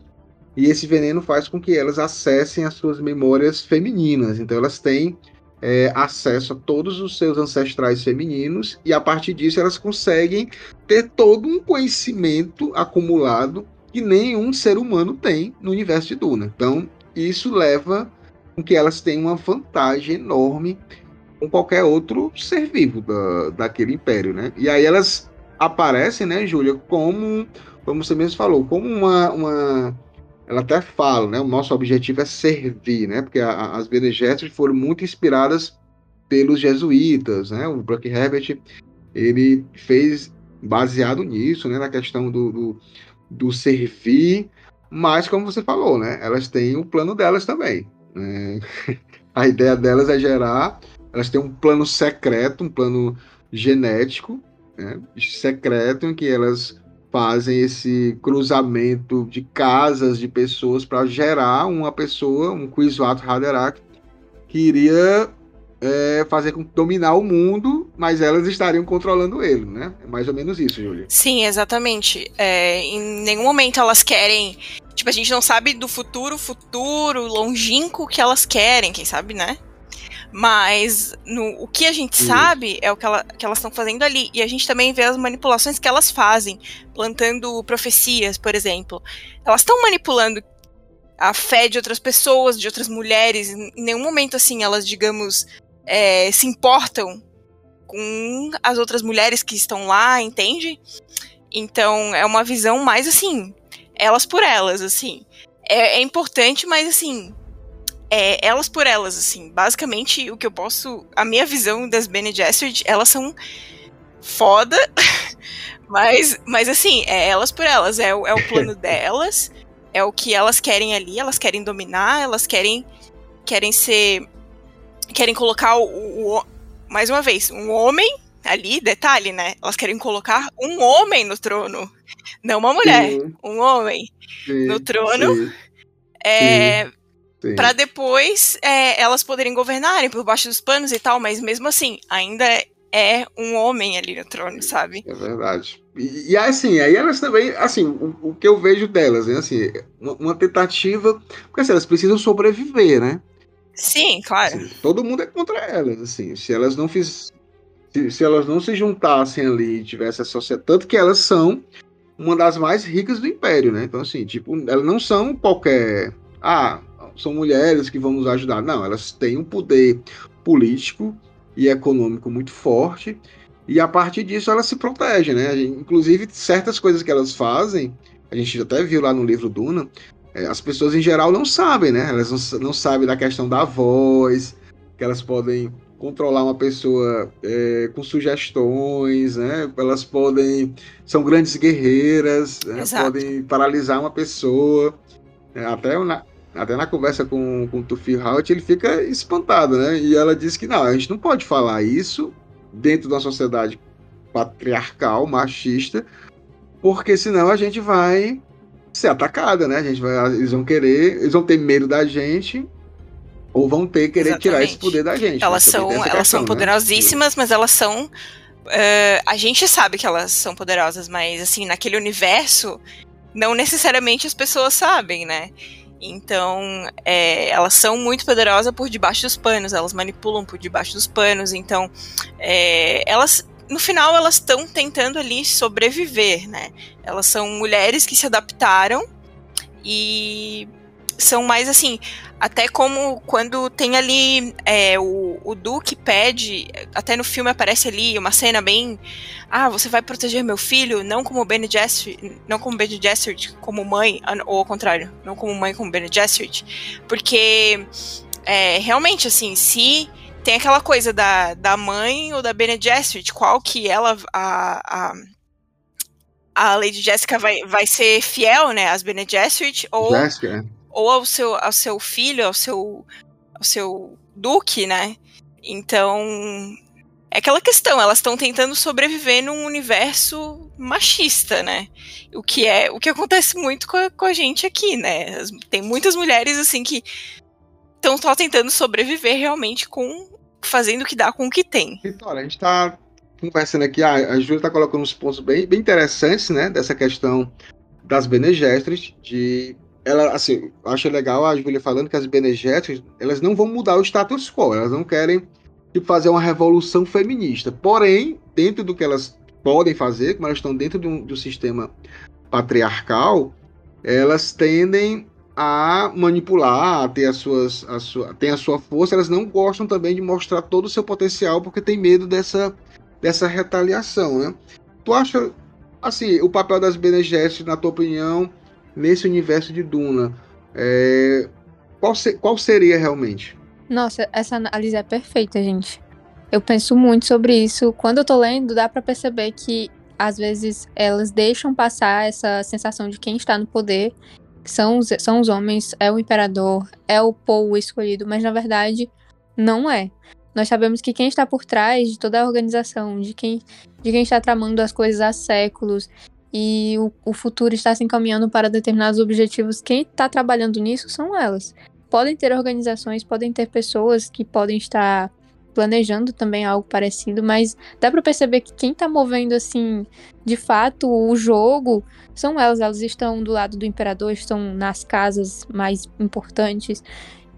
G: e esse veneno faz com que elas acessem as suas memórias femininas. Então elas têm é, acesso a todos os seus ancestrais femininos e a partir disso elas conseguem ter todo um conhecimento acumulado que nenhum ser humano tem no universo de Duna. Então isso leva com que elas tenham uma vantagem enorme com qualquer outro ser vivo da, daquele império, né? E aí elas aparecem, né, Júlia, como, como você mesmo falou, como uma, uma ela até fala, né? O nosso objetivo é servir, né? Porque a, as Bene Gesserit foram muito inspiradas pelos jesuítas, né? O Buck Herbert ele fez baseado nisso, né? Na questão do, do, do, servir, mas como você falou, né? Elas têm o plano delas também. Né? [laughs] a ideia delas é gerar, elas têm um plano secreto, um plano genético, né? secreto em que elas fazem esse cruzamento de casas de pessoas para gerar uma pessoa, um Kwisatz Haderach, que iria é, fazer com dominar o mundo, mas elas estariam controlando ele, né? É mais ou menos isso, Júlia.
I: Sim, exatamente. É, em nenhum momento elas querem. Tipo, a gente não sabe do futuro, futuro, longínquo que elas querem, quem sabe, né? Mas no, o que a gente sabe é o que, ela, que elas estão fazendo ali. E a gente também vê as manipulações que elas fazem, plantando profecias, por exemplo. Elas estão manipulando a fé de outras pessoas, de outras mulheres. Em nenhum momento, assim, elas, digamos, é, se importam com as outras mulheres que estão lá, entende? Então, é uma visão mais assim, elas por elas, assim. É, é importante, mas assim, é, elas por elas, assim. Basicamente, o que eu posso. A minha visão das Bene Gesserit, elas são foda, [laughs] mas, mas assim, é elas por elas. É, é o plano [laughs] delas, é o que elas querem ali, elas querem dominar, elas querem, querem ser. Querem colocar o, o mais uma vez, um homem ali, detalhe, né? Elas querem colocar um homem no trono, não uma mulher,
G: Sim.
I: um homem
G: Sim,
I: no trono.
G: sim,
I: É, Pra depois é, elas poderem governarem por baixo dos panos e tal, mas mesmo assim, ainda é um homem ali no trono, sabe?
G: É verdade. E, e assim, aí elas também, assim, o, o que eu vejo delas, né, assim, uma, uma tentativa, porque assim, elas precisam sobreviver, né?
I: Sim, claro.
G: Assim, todo mundo é contra elas, assim, se elas não fiz, se, se elas não se juntassem ali e tivessem a sociedade, tanto que elas são uma das mais ricas do império, né? Então assim, tipo, elas não são qualquer, ah, são mulheres que vão nos ajudar, não, elas têm um poder político e econômico muito forte e a partir disso elas se protegem, né? Inclusive, certas coisas que elas fazem, a gente até viu lá no livro Duna, é, as pessoas em geral não sabem, né? Elas não, não sabem da questão da voz, que elas podem controlar uma pessoa é, com sugestões, né? Elas podem. São grandes guerreiras, né? Podem paralisar uma pessoa. É, até, na, até na conversa com, com o Tufi Haut, ele fica espantado, né? E ela diz que não, a gente não pode falar isso dentro de uma sociedade patriarcal, machista, porque senão a gente vai ser atacada, né? A gente vai, eles vão querer, eles vão ter medo da gente ou vão ter querer tirar
I: Exatamente.
G: esse poder da gente.
I: Elas
G: né?
I: São, elas
G: questão,
I: são
G: né?
I: poderosíssimas, mas elas são. eh, a gente sabe que elas são poderosas, mas assim, naquele universo, não necessariamente as pessoas sabem, né? Então, é, elas são muito poderosas por debaixo dos panos, elas manipulam por debaixo dos panos, então, é, elas, no final, elas estão tentando ali sobreviver, né? Elas são mulheres que se adaptaram e são mais assim, até como quando tem ali é, o, o Duque pede, até no filme aparece ali uma cena bem. Ah, você vai proteger meu filho, não como Bene Gesserit, não como Bene Gesserit, como mãe, ou ao contrário, não como mãe, como Bene Gesserit, porque é, realmente, assim, se tem aquela coisa da, da mãe ou da Bene Gesserit, qual que ela, a, a, a Lady Jessica vai, vai ser fiel, né, às Bene Gesserit, ou
G: Jéssica, né?
I: Ou ao seu, ao seu filho, ao seu, ao seu duque, né? Então, é aquela questão, elas estão tentando sobreviver num universo machista, né? O que é o que acontece muito com a, com a gente aqui, né? Tem muitas mulheres assim que estão só tentando sobreviver realmente com fazendo o que dá com o que tem.
G: Vitória, a gente está conversando aqui, a, Júlia está colocando uns pontos bem, bem interessantes, né, dessa questão das Bene Gesserit, de ela, assim, acho legal a Júlia falando que as Bene elas não vão mudar o status quo, elas não querem tipo, fazer uma revolução feminista, porém, dentro do que elas podem fazer, como elas estão dentro de um, de um sistema patriarcal, elas tendem a manipular, a ter as suas, a sua, tem a sua força, elas não gostam também de mostrar todo o seu potencial porque tem medo dessa, dessa retaliação, né? Tu acha, assim, o papel das Bene na tua opinião, nesse universo de Duna, é, qual, se- qual seria realmente?
H: Nossa, essa análise é perfeita, gente. Eu penso muito sobre isso. Quando eu tô lendo, dá pra perceber que às vezes elas deixam passar essa sensação de quem está no poder, que são os, são os homens, é o imperador, é o povo escolhido, mas na verdade não é. Nós sabemos que quem está por trás de toda a organização, de quem, de quem está tramando as coisas há séculos e o, o futuro está se encaminhando para determinados objetivos, quem está trabalhando nisso são elas. Podem ter organizações, podem ter pessoas que podem estar planejando também algo parecido, mas dá pra perceber que quem tá movendo assim, de fato, o jogo são elas, elas estão do lado do imperador, estão nas casas mais importantes.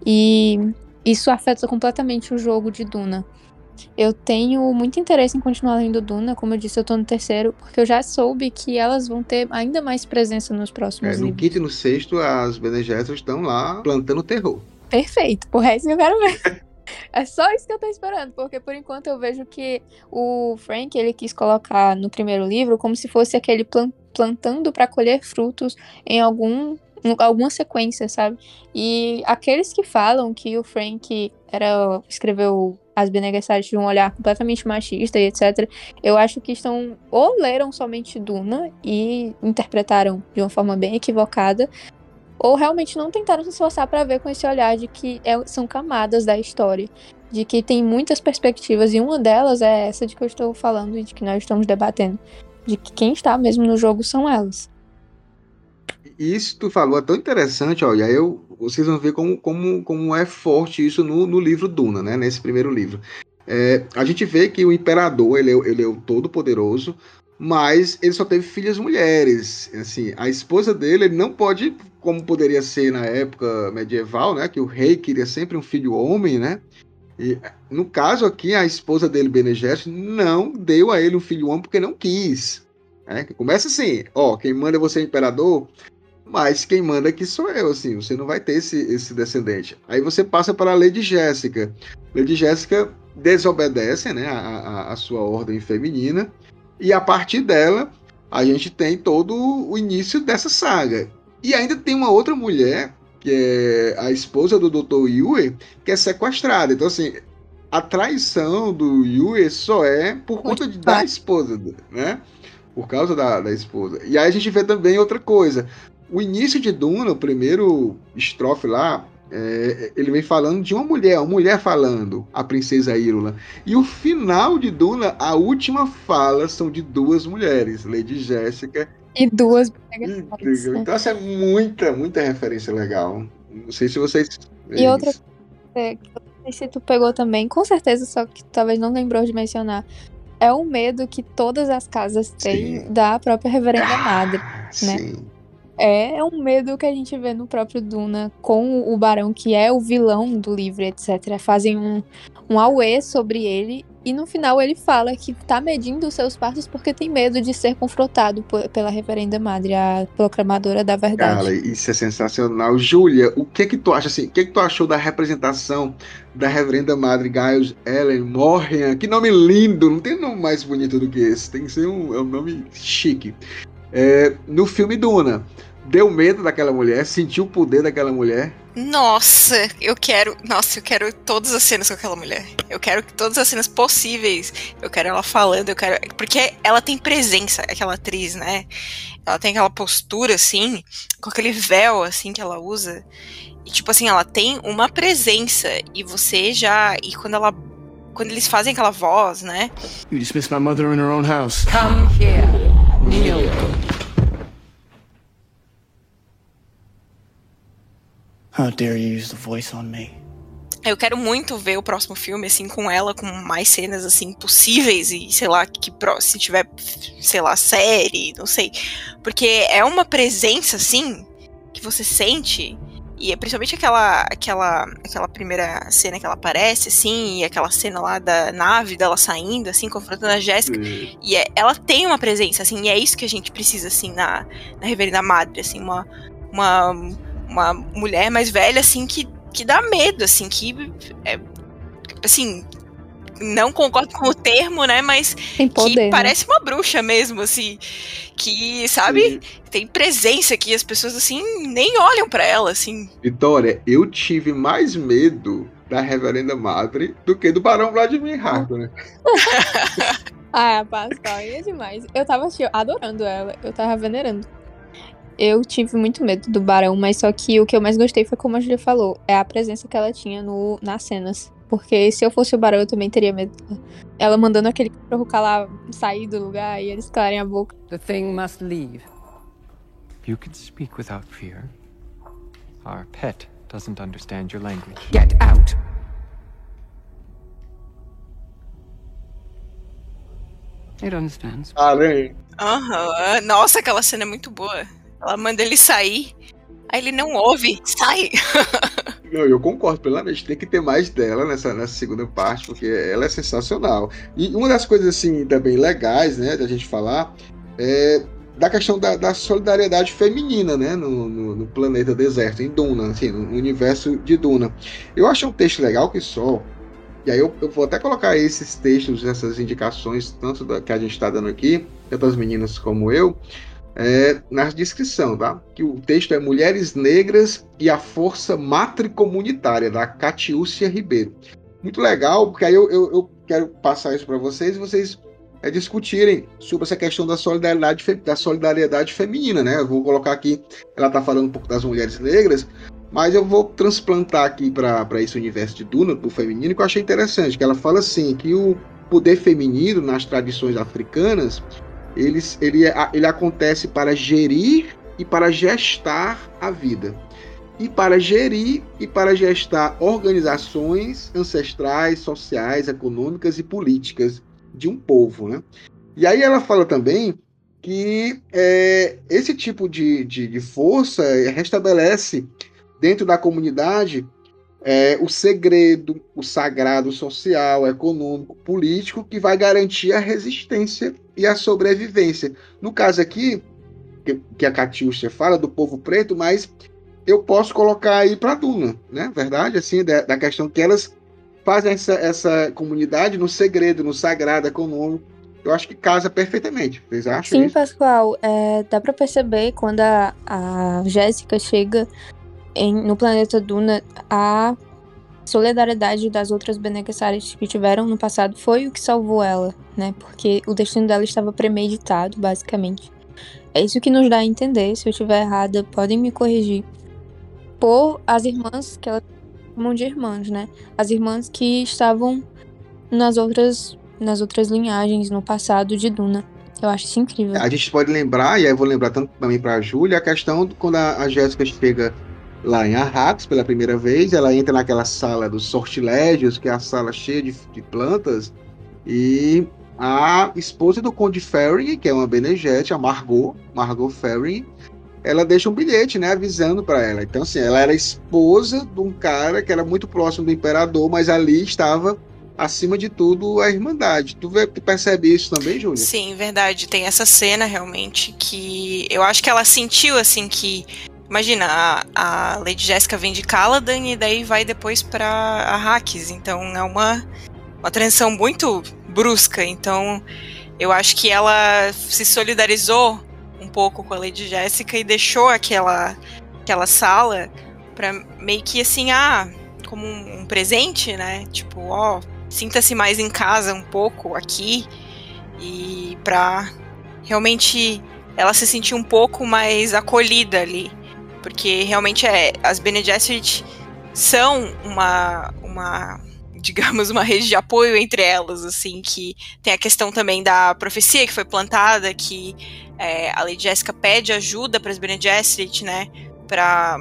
H: E isso afeta completamente o jogo de Duna. Eu tenho muito interesse em continuar lendo Duna, como eu disse, eu tô no terceiro, porque eu já soube que elas vão ter ainda mais presença nos próximos
G: É, no
H: livros.
G: quinto e no sexto, as Bene Gesserit estão lá plantando terror.
H: Perfeito, o resto eu quero ver. [laughs] É só isso que eu tô esperando, porque por enquanto eu vejo que o Frank ele quis colocar no primeiro livro como se fosse aquele plan- plantando para colher frutos em algum alguma sequência, sabe? E aqueles que falam que o Frank era escreveu as Bene Gesserit de um olhar completamente machista e etc. Eu acho que estão ou leram somente Duna e interpretaram de uma forma bem equivocada, ou realmente não tentaram se esforçar para ver com esse olhar de que é, são camadas da história, de que tem muitas perspectivas e uma delas é essa de que eu estou falando e de que nós estamos debatendo, de que quem está mesmo no jogo são elas.
G: Isso tu falou é tão interessante, ó, e aí eu, vocês vão ver como, como, como é forte isso no, no livro Duna, né, nesse primeiro livro. É, a gente vê que o imperador, ele, é, ele é o todo-poderoso, mas ele só teve filhas mulheres. Assim, a esposa dele ele não pode, como poderia ser na época medieval, né, que o rei queria sempre um filho homem, né? E, no caso aqui, a esposa dele, Bene Gesserit, não deu a ele um filho homem porque não quis. Né? Começa assim, ó, quem manda você é imperador, mas quem manda aqui sou eu, assim, você não vai ter esse, esse descendente. Aí você passa para a Lady Jéssica. Lady Jéssica desobedece, né, a, a, a sua ordem feminina, e a partir dela, a gente tem todo o início dessa saga. E ainda tem uma outra mulher, que é a esposa do Dr. Yue, que é sequestrada. Então, assim, a traição do Yue só é por conta de, da esposa, né? Por causa da, da esposa. E aí a gente vê também outra coisa. O início de Duna, o primeiro estrofe lá, é, ele vem falando de uma mulher, uma mulher falando, a princesa Irula. E o final de Duna, a última fala são de duas mulheres, Lady Jéssica
H: e duas
G: Então essa é muita, muita referência legal. Não sei se vocês.
H: E outra coisa que não sei se tu pegou também, com certeza, só que talvez não lembrou de mencionar. É o medo que todas as casas têm Sim. da própria Reverenda ah, Madre, né? Sim. É, é um medo que a gente vê no próprio Duna com o Barão, que é o vilão do livro, etc. Fazem um, um auê sobre ele e no final ele fala que tá medindo os seus passos porque tem medo de ser confrontado pela reverenda madre, a proclamadora da verdade.
G: Cara, isso é sensacional. Júlia, o que que tu acha assim? O que que tu achou da representação da reverenda madre Giles Ellen Morrian? Que nome lindo! Não tem nome mais bonito do que esse. Tem que ser um, é um nome chique. É, no filme Duna deu medo daquela mulher, sentiu o poder daquela mulher.
I: Nossa, eu quero. Nossa, eu quero todas as cenas com aquela mulher. Eu quero todas as cenas possíveis. Eu quero ela falando, eu quero. Porque ela tem presença, aquela atriz, né? Ela tem aquela postura, assim, com aquele véu, assim, que ela usa. E, tipo assim, ela tem uma presença. E você já. E quando ela. Quando eles fazem aquela voz, né?
F: You dismissed my mother in her own house.
E: Come here, kneel.
C: How dare you use the voice on me?
I: Eu quero muito ver o próximo filme, assim, com ela, com mais cenas, assim, possíveis e, sei lá, que se tiver, sei lá, série, não sei. Porque é uma presença, assim, que você sente, e é principalmente aquela, aquela, aquela primeira cena que ela aparece, assim, e aquela cena lá da nave dela saindo, assim, confrontando a Jéssica. Uhum. E é, ela tem uma presença, assim, e é isso que a gente precisa, assim, na, na Reverenda Madre, assim, uma, uma uma mulher mais velha, assim, que, que dá medo, assim, que. É, assim. Não concordo com o termo, né? Mas
H: poder, que
I: né? parece uma bruxa mesmo, assim. Que, sabe, Sim. tem presença que as pessoas, assim, nem olham para ela, assim.
G: Vitória, eu tive mais medo da Reverenda Madre do que do Barão Vladimir Harko, né? [laughs]
H: ah, a Pascal é demais. Eu tava tipo, adorando ela, eu tava venerando. Eu tive muito medo do Barão, mas só que o que eu mais gostei foi como a Julia falou, é a presença que ela tinha no, nas cenas. Porque se eu fosse o Barão, eu também teria medo. Ela mandando aquele cachorro calar, sair do lugar e eles calarem a boca.
E: The thing must leave.
J: You can speak without fear. Our pet doesn't understand your language.
E: Get out! It understands.
I: Aham. Uhum. Nossa, aquela cena é muito boa. Ela manda ele sair. Aí ele não ouve, sai! [laughs]
G: Não, eu concordo plenamente. Tem que ter mais dela nessa, nessa segunda parte, porque ela é sensacional. E uma das coisas, assim, também legais, né, da gente falar, é da questão da, da solidariedade feminina, né, no, no, no, planeta deserto, em Duna, assim, no universo de Duna. Eu achei um texto legal que só. E aí eu, eu vou até colocar esses textos, essas indicações, tanto da, que a gente está dando aqui, tanto as meninas como eu, é, na descrição, tá? Que o texto é Mulheres Negras e a Força Matricomunitária, da Catiúcia Ribeiro. Muito legal, porque aí eu, eu, eu quero passar isso para vocês e vocês é, discutirem sobre essa questão da solidariedade, da solidariedade feminina, né? Eu vou colocar aqui, ela está falando um pouco das mulheres negras, mas eu vou transplantar aqui para esse universo de Duna, do feminino, que eu achei interessante, que ela fala assim, que o poder feminino nas tradições africanas, ele, ele, ele acontece para gerir e para gestar a vida. E para gerir e para gestar organizações ancestrais, sociais, econômicas e políticas de um povo. Né? E aí ela fala também que é, esse tipo de, de, de força restabelece dentro da comunidade é, o segredo, o sagrado social, econômico, político que vai garantir a resistência e a sobrevivência. No caso aqui, que, que a Catiúcia fala do povo preto, mas eu posso colocar aí para a Duna, né? Verdade, assim, da, da, questão que elas fazem essa, essa comunidade no segredo, no sagrado econômico. Eu acho que casa perfeitamente. Vocês acham?
H: Sim, isso? Pascoal. É, dá para perceber quando a, a Jéssica chega em, no planeta Duna, a solidariedade das outras beneficiárias que tiveram no passado foi o que salvou ela, né? Porque o destino dela estava premeditado, basicamente. É isso que nos dá a entender. Se eu estiver errada, podem me corrigir. Por as irmãs, que elas chamam de irmãs, né? As irmãs que estavam nas outras, nas outras linhagens no passado de Duna. Eu acho isso incrível.
G: A gente pode lembrar, e aí eu vou lembrar tanto também para a Júlia, a questão quando a, a Jéssica chega lá em Arrakis pela primeira vez. Ela entra naquela sala dos sortilégios, que é a sala cheia de, de plantas, e a esposa do Conde Ferry, que é uma Benegete, a Margot, Margot Ferry, ela deixa um bilhete, né, avisando para ela. Então, assim, ela era esposa de um cara que era muito próximo do imperador, mas ali estava acima de tudo a irmandade. Tu, tu percebe isso também, Júlia?
I: Sim, verdade. Tem essa cena realmente que eu acho que ela sentiu assim que Imagina, a, a Lady Jessica vem de Caladan e daí vai depois para Arrakis. Então é uma, uma transição muito brusca. Então eu acho que ela se solidarizou um pouco com a Lady Jessica e deixou aquela, aquela sala para meio que assim, ah, como um, um presente, né? Tipo, ó, sinta-se mais em casa um pouco aqui e para realmente ela se sentir um pouco mais acolhida ali porque realmente é as Bene Gesserit são uma uma digamos uma rede de apoio entre elas assim que tem a questão também da profecia que foi plantada que é, a Lady Jessica pede ajuda para as Bene Gesserit né para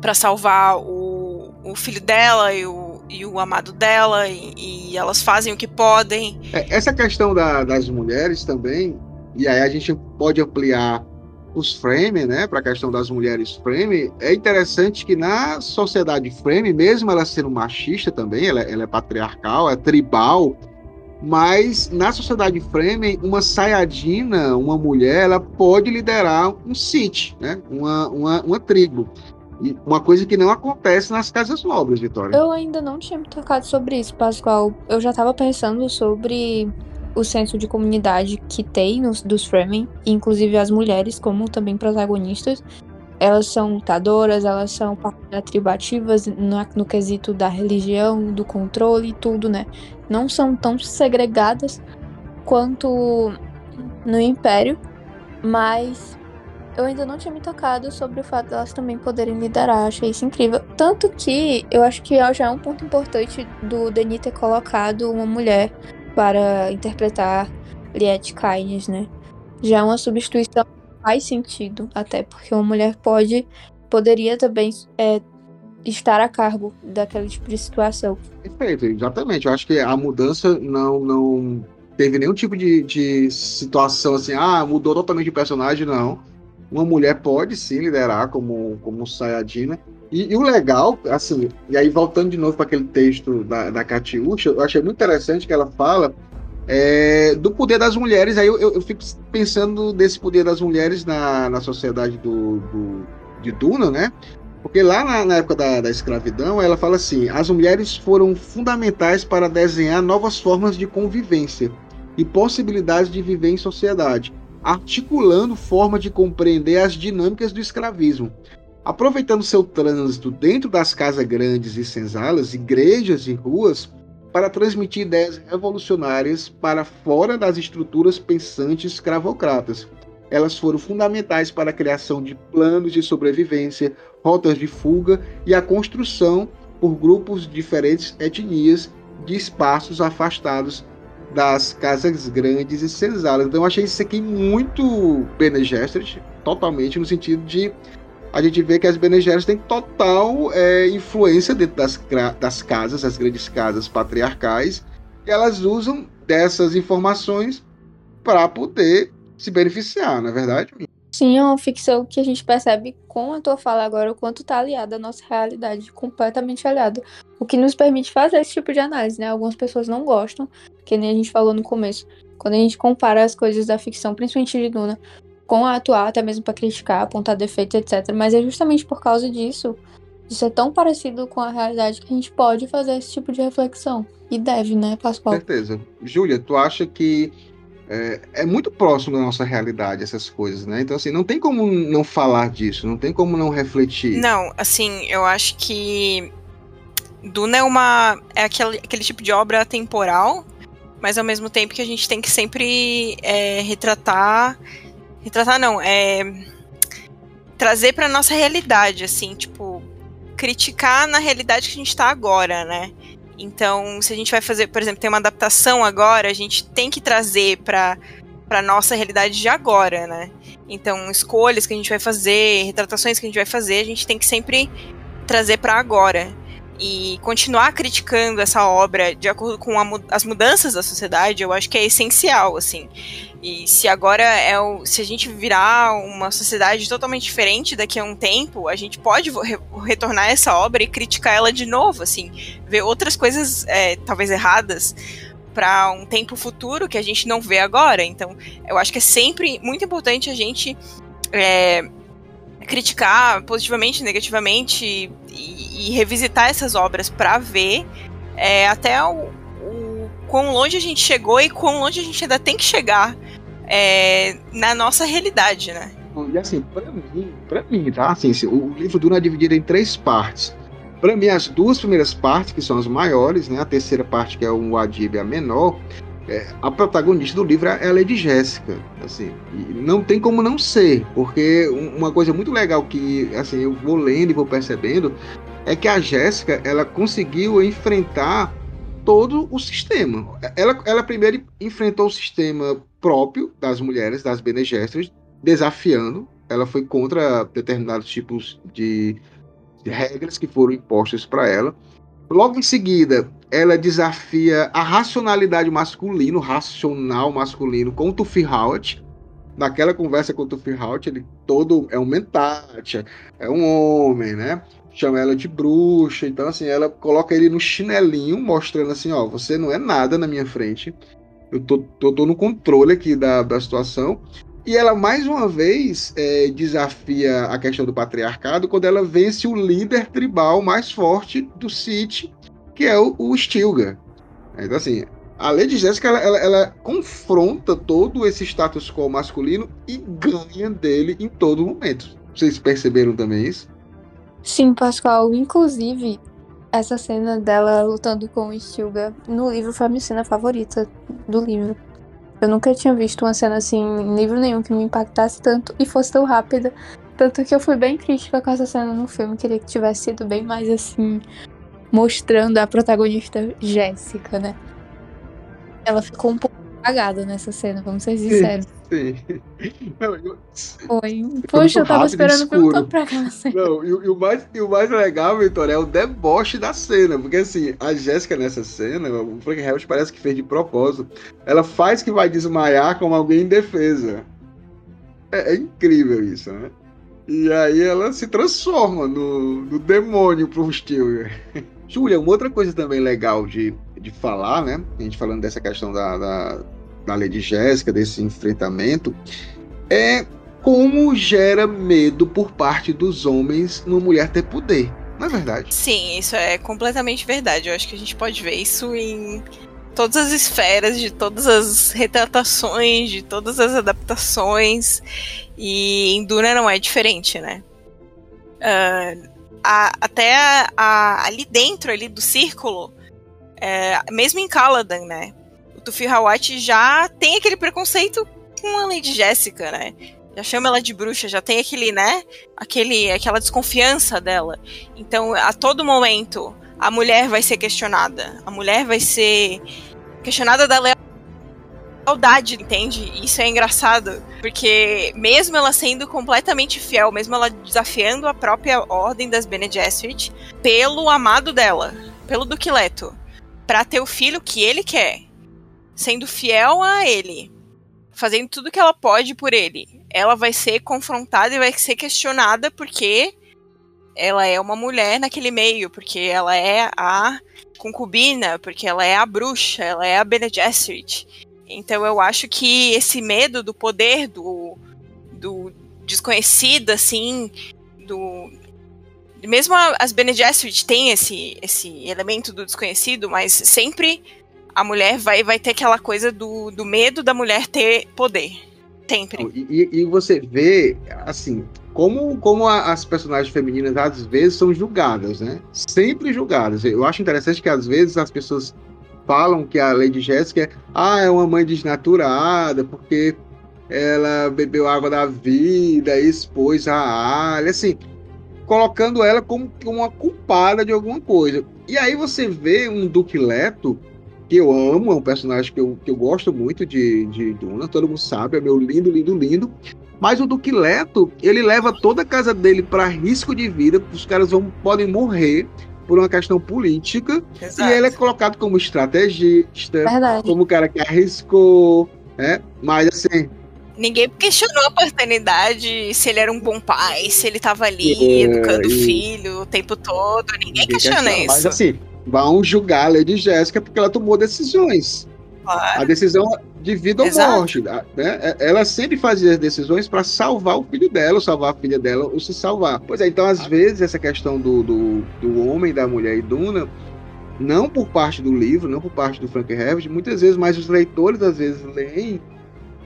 I: para salvar o, o filho dela e o, e o amado dela e, e elas fazem o que podem.
G: É, essa questão da, das mulheres também e aí a gente pode ampliar os frame, né, para a questão das mulheres frame, é interessante que na sociedade frame, mesmo ela sendo machista também, ela, ela é patriarcal, é tribal, mas na sociedade frame, uma saiadina, uma mulher, ela pode liderar um sítio, né, uma, uma, uma tribo. E uma coisa que não acontece nas casas nobres, Vitória.
H: Eu ainda não tinha me tocado sobre isso, Pascoal. Eu já estava pensando sobre o senso de comunidade que tem nos, dos Fremen, inclusive as mulheres como também protagonistas. Elas são lutadoras, elas são atributivas no, no quesito da religião, do controle e tudo, né? Não são tão segregadas quanto no Império, mas eu ainda não tinha me tocado sobre o fato de elas também poderem liderar. Achei isso incrível. Tanto que eu acho que já é um ponto importante do Denis ter colocado uma mulher para interpretar Liette Kynes, né? Já é uma substituição faz sentido, até porque uma mulher pode poderia também é, estar a cargo daquele tipo de situação.
G: Perfeito, exatamente. Eu acho que a mudança não, não teve nenhum tipo de, de situação assim, ah, mudou totalmente de personagem, não. Uma mulher pode sim liderar como, como Sayajina. E, e, o legal, assim, e aí voltando de novo para aquele texto da, da Katiusha, eu achei muito interessante que ela fala é, do poder das mulheres. Aí eu, eu, eu, fico pensando desse poder das mulheres na, na sociedade do, do de Duna, né? Porque lá na, na época da, da, escravidão, ela fala assim: as mulheres foram fundamentais para desenhar novas formas de convivência e possibilidades de viver em sociedade, articulando forma de compreender as dinâmicas do escravismo. Aproveitando seu trânsito dentro das casas grandes e senzalas, igrejas e ruas, para transmitir ideias revolucionárias para fora das estruturas pensantes escravocratas. Elas foram fundamentais para a criação de planos de sobrevivência, rotas de fuga e a construção por grupos de diferentes etnias de espaços afastados das casas grandes e senzalas. Então eu achei isso aqui muito Bene Gesserit, totalmente no sentido de a gente vê que as Bene têm total é, influência dentro das, das casas, as grandes casas patriarcais, e elas usam dessas informações para poder se beneficiar, não é verdade?
H: Sim, é uma ficção que a gente percebe com a tua fala agora o quanto tá aliada à nossa realidade, completamente aliada. O que nos permite fazer esse tipo de análise, né? Algumas pessoas não gostam, que nem a gente falou no começo. Quando a gente compara as coisas da ficção, principalmente de Duna, com a atual, até mesmo para criticar, apontar defeitos, etc. Mas é justamente por causa disso, de ser tão parecido com a realidade, que a gente pode fazer esse tipo de reflexão. E deve, né, Pascoal?
G: Com certeza. Júlia, tu acha que é, é, muito próximo da nossa realidade essas coisas, né? Então, assim, não tem como não falar disso, não tem como não refletir.
I: Não, assim, eu acho que Duna é uma. é aquele, aquele tipo de obra temporal, mas ao mesmo tempo que a gente tem que sempre é, retratar. Retratar não, é. trazer pra nossa realidade, assim, tipo. criticar na realidade que a gente tá agora, né? Então, se a gente vai fazer, por exemplo, tem uma adaptação agora, a gente tem que trazer para para nossa realidade de agora, né? Então, escolhas que a gente vai fazer, retratações que a gente vai fazer, a gente tem que sempre trazer para agora e continuar criticando essa obra de acordo com a, as mudanças da sociedade, eu acho que é essencial, assim. E se agora é o, se a gente virar uma sociedade totalmente diferente daqui a um tempo, a gente pode re retornar essa obra e criticar ela de novo, assim, ver outras coisas é, talvez erradas para um tempo futuro que a gente não vê agora. Então, eu acho que é sempre muito importante a gente é, criticar positivamente, negativamente e, revisitar essas obras para ver é, até o, o quão longe a gente chegou e quão longe a gente ainda tem que chegar é, na nossa realidade, né?
G: E assim, para mim, para mim, tá? Assim, o livro Duna é dividido em três partes. Para mim, as duas primeiras partes, que são as maiores, né? A terceira parte, que é o Adib, a menor, é, a protagonista do livro é a Lady Jéssica, assim, não tem como não ser, porque uma coisa muito legal que, assim, eu vou lendo e vou percebendo é que a Jéssica, ela conseguiu enfrentar todo o sistema. Ela, ela primeiro enfrentou o sistema próprio das mulheres, das Bene desafiando, ela foi contra determinados tipos de regras que foram impostas para ela. Logo em seguida, ela desafia a racionalidade masculina, o racional masculino com o Tufi Howard. Naquela conversa com o Tufi Howard, ele todo é um mentate, é um homem, né? Chama ela de bruxa, então assim, ela coloca ele no chinelinho, mostrando assim, ó, você não é nada na minha frente. Eu tô, tô, tô no controle aqui da, da situação. E ela, mais uma vez, é, desafia a questão do patriarcado quando ela vence o líder tribal mais forte do City, que é o, o Stilgar. Então, assim, a Lady Jessica, ela, ela, ela, confronta todo esse status quo masculino e ganha dele em todo momento. Vocês perceberam também isso?
H: Sim, Pascoal. Inclusive, essa cena dela lutando com o Stilgar no livro foi a minha cena favorita do livro. Eu nunca tinha visto uma cena assim em livro nenhum que me impactasse tanto e fosse tão rápida. Tanto que eu fui bem crítica com essa cena no filme. Queria que tivesse sido bem mais assim, mostrando a protagonista Jéssica, né? Ela ficou um pouco apagada nessa cena, vamos ser sinceros.
G: Sim. Não, eu...
H: Foi. Poxa, eu tava esperando todo pra aquela cena.
G: Não, e, e, o mais, e o mais legal, Vitor, é o deboche da cena. Porque assim, a Jéssica nessa cena, o Frank Herbert parece que fez de propósito. Ela faz que vai desmaiar como alguém em defesa. É, é incrível isso, né? E aí ela se transforma no, no demônio pro Stilgar. Julia, uma outra coisa também legal de, de falar, né? A gente falando dessa questão da, da, da Lady Jéssica, desse enfrentamento, é como gera medo por parte dos homens uma mulher ter poder. Não é verdade?
I: Sim, isso é completamente verdade. Eu acho que a gente pode ver isso em todas as esferas, de todas as retratações, de todas as adaptações. E em Duna não é diferente, né? Uh, a, até a, a, ali dentro ali do círculo, É, mesmo em Caladan, né? O Tufi já tem aquele preconceito com a Lady Jéssica, né? Já chama ela de bruxa, já tem aquele, né? Aquele, aquela desconfiança dela. Então, a todo momento, a mulher vai ser questionada. A mulher vai ser questionada da lealdade, entende? Isso é engraçado, porque mesmo ela sendo completamente fiel, mesmo ela desafiando a própria ordem das Bene Gesserit, pelo amado dela, pelo Duque Leto, para ter o filho que ele quer, sendo fiel a ele, fazendo tudo que ela pode por ele, ela vai ser confrontada e vai ser questionada porque ela é uma mulher naquele meio, porque ela é a concubina, porque ela é a bruxa, ela é a Bene Gesserit. Então eu acho que esse medo do poder do, do desconhecido, assim, do mesmo as Bene Gesserit tem esse esse elemento do desconhecido, mas sempre a mulher vai vai ter aquela coisa do, do medo da mulher ter poder. Sempre.
G: E, e você vê, assim, como, como a, as personagens femininas às vezes são julgadas, né? Sempre julgadas. Eu acho interessante que às vezes as pessoas falam que a Lady Jéssica é, ah, é uma mãe desnaturada, porque ela bebeu água da vida expôs a alha, assim, colocando ela como, como uma culpada de alguma coisa. E aí você vê um Duque Leto, que eu amo, é um personagem que eu, que eu gosto muito de, de Duna, todo mundo sabe, é meu lindo, lindo, lindo. Mas o Duque Leto, ele leva toda a casa dele para risco de vida, os caras vão, podem morrer por uma questão política. Exato. E ele é colocado como estrategista, Verdade. como o cara que arriscou, né? Mas assim.
I: Ninguém questionou a paternidade, se ele era um bom pai, se ele estava ali é, educando o filho o tempo todo. Ninguém, Ninguém questiona, questiona isso.
G: Mas assim, vão julgar a Lady Jéssica porque ela tomou decisões. Claro. A decisão de vida ou Exato. morte. Né? É, ela sempre fazia as decisões para salvar o filho dela, ou salvar a filha dela, ou se salvar. Pois é, então às vezes essa questão do, do, do homem, da mulher e Duna, não por parte do livro, não por parte do Frank Herbert, muitas vezes, mas os leitores às vezes leem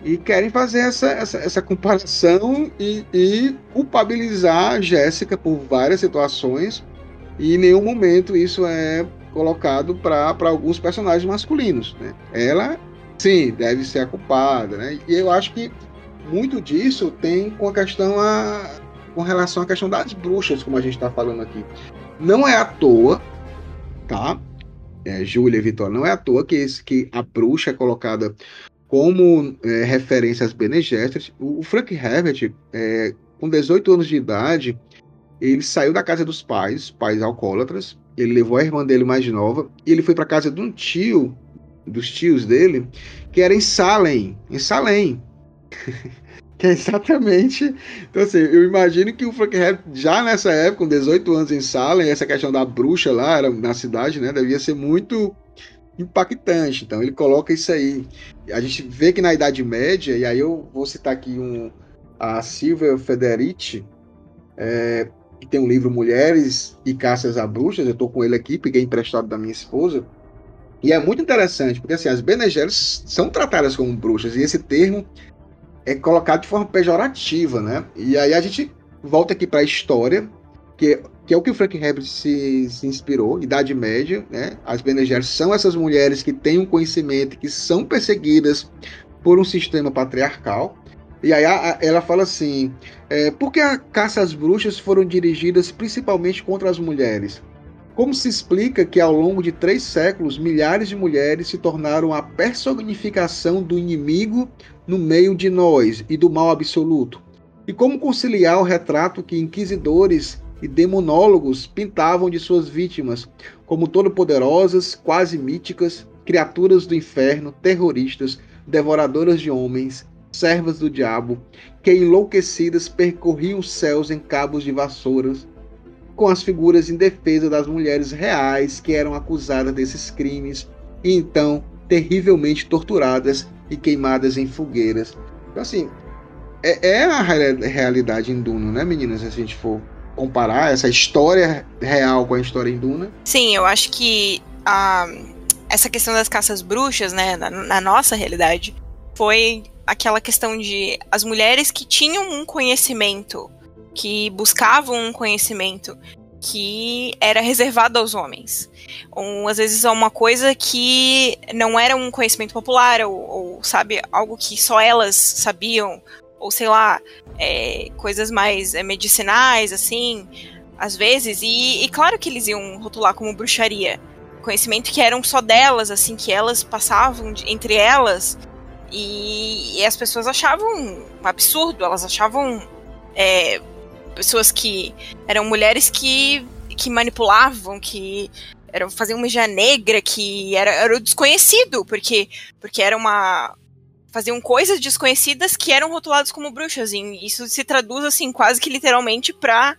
G: e querem fazer essa, essa, essa comparação e, e culpabilizar a Jéssica por várias situações e em nenhum momento isso é colocado para alguns personagens masculinos. Né? Ela, sim, deve ser a culpada. Né? E eu acho que muito disso tem com a questão a, com relação à questão das bruxas, como a gente está falando aqui. Não é à toa, tá? É, Júlia Vitória, não é à toa que, esse, que a bruxa é colocada como é, referência às Bene Gesserit. O, o Frank Herbert, é, com 18 anos de idade, ele saiu da casa dos pais, pais alcoólatras. Ele levou a irmã dele mais nova e ele foi para casa de um tio, dos tios dele, que era em Salem, em Salem. [laughs] que é exatamente. Então, assim, eu imagino que o Frank Herbert, já nessa época, com 18 anos em Salem, essa questão da bruxa lá, era na cidade, né, devia ser muito impactante. Então, ele coloca isso aí. A gente vê que na Idade Média, e aí eu vou citar aqui um, a Silvia Federici, é, que tem um livro Mulheres e Caças a Bruxas, eu estou com ele aqui, peguei emprestado da minha esposa, e é muito interessante, porque assim, as Bene são tratadas como bruxas, e esse termo é colocado de forma pejorativa, né? E aí a gente volta aqui para a história, que, que é o que o Frank Herbert se, se inspirou, Idade Média, né? As Bene são essas mulheres que têm um conhecimento, que são perseguidas por um sistema patriarcal, e aí ela fala assim: é, por que a caça às bruxas foram dirigidas principalmente contra as mulheres? Como se explica que ao longo de três séculos milhares de mulheres se tornaram a personificação do inimigo no meio de nós e do mal absoluto? E como conciliar o retrato que inquisidores e demonólogos pintavam de suas vítimas como todo-poderosas, quase míticas, criaturas do inferno, terroristas, devoradoras de homens, servas do diabo, que enlouquecidas percorriam os céus em cabos de vassouras, com as figuras indefesas das mulheres reais que eram acusadas desses crimes e então terrivelmente torturadas e queimadas em fogueiras. Então, assim, é, é a realidade em né, meninas? Se a gente for comparar essa história real com a história em Duna.
I: Sim, eu acho que a, essa questão das caças bruxas, né, na, na nossa realidade, foi aquela questão de as mulheres que tinham um conhecimento, que buscavam um conhecimento, que era reservada aos homens. Ou, às vezes é uma coisa que não era um conhecimento popular, ou, ou sabe, algo que só elas sabiam, ou sei lá, é, coisas mais é, medicinais, assim, às vezes. E, e claro que eles iam rotular como bruxaria. Conhecimento que eram só delas, assim, que elas passavam de, entre elas. E, e, as pessoas achavam um absurdo, elas achavam é, pessoas que eram mulheres que, que manipulavam, que eram faziam magia negra, que era, era o desconhecido, porque, porque era uma. faziam coisas desconhecidas que eram rotuladas como bruxas. E isso se traduz, assim, quase que literalmente para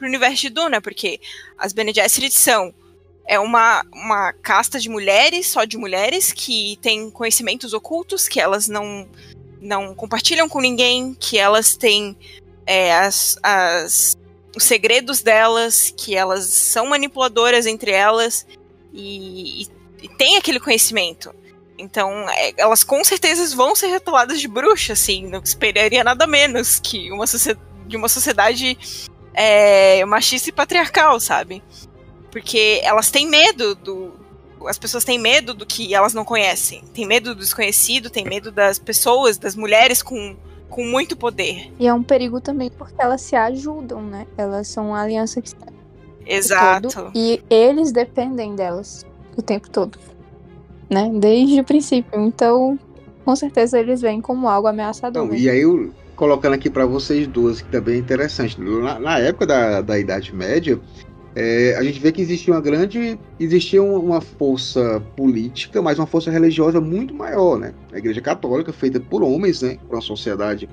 I: o universo de Duna, porque as Bene Gesserit são é uma, uma casta de mulheres, só de mulheres, que têm conhecimentos ocultos que elas não, não compartilham com ninguém, que elas têm é, as, as, os segredos delas, que elas são manipuladoras entre elas e, e, e tem aquele conhecimento. Então, é, elas com certeza vão ser rotuladas de bruxa, assim. Não esperaria nada menos que uma de uma sociedade é, machista e patriarcal, sabe? Porque elas têm medo do. As pessoas têm medo do que elas não conhecem. Tem medo do desconhecido, tem medo das pessoas, das mulheres com com muito poder.
H: E é um perigo também porque elas se ajudam, né? Elas são uma aliança que está
I: Exato.
H: Todo, e eles dependem delas o tempo todo, né? Desde o princípio. Então, com certeza eles vêm como algo ameaçador.
G: Não, e aí eu colocando aqui para vocês duas que também é interessante. Na, na época da, da Idade Média, é, a gente vê que existia uma grande, existia uma força política, mas uma força religiosa muito maior, né? A Igreja Católica feita por homens, né? Por uma sociedade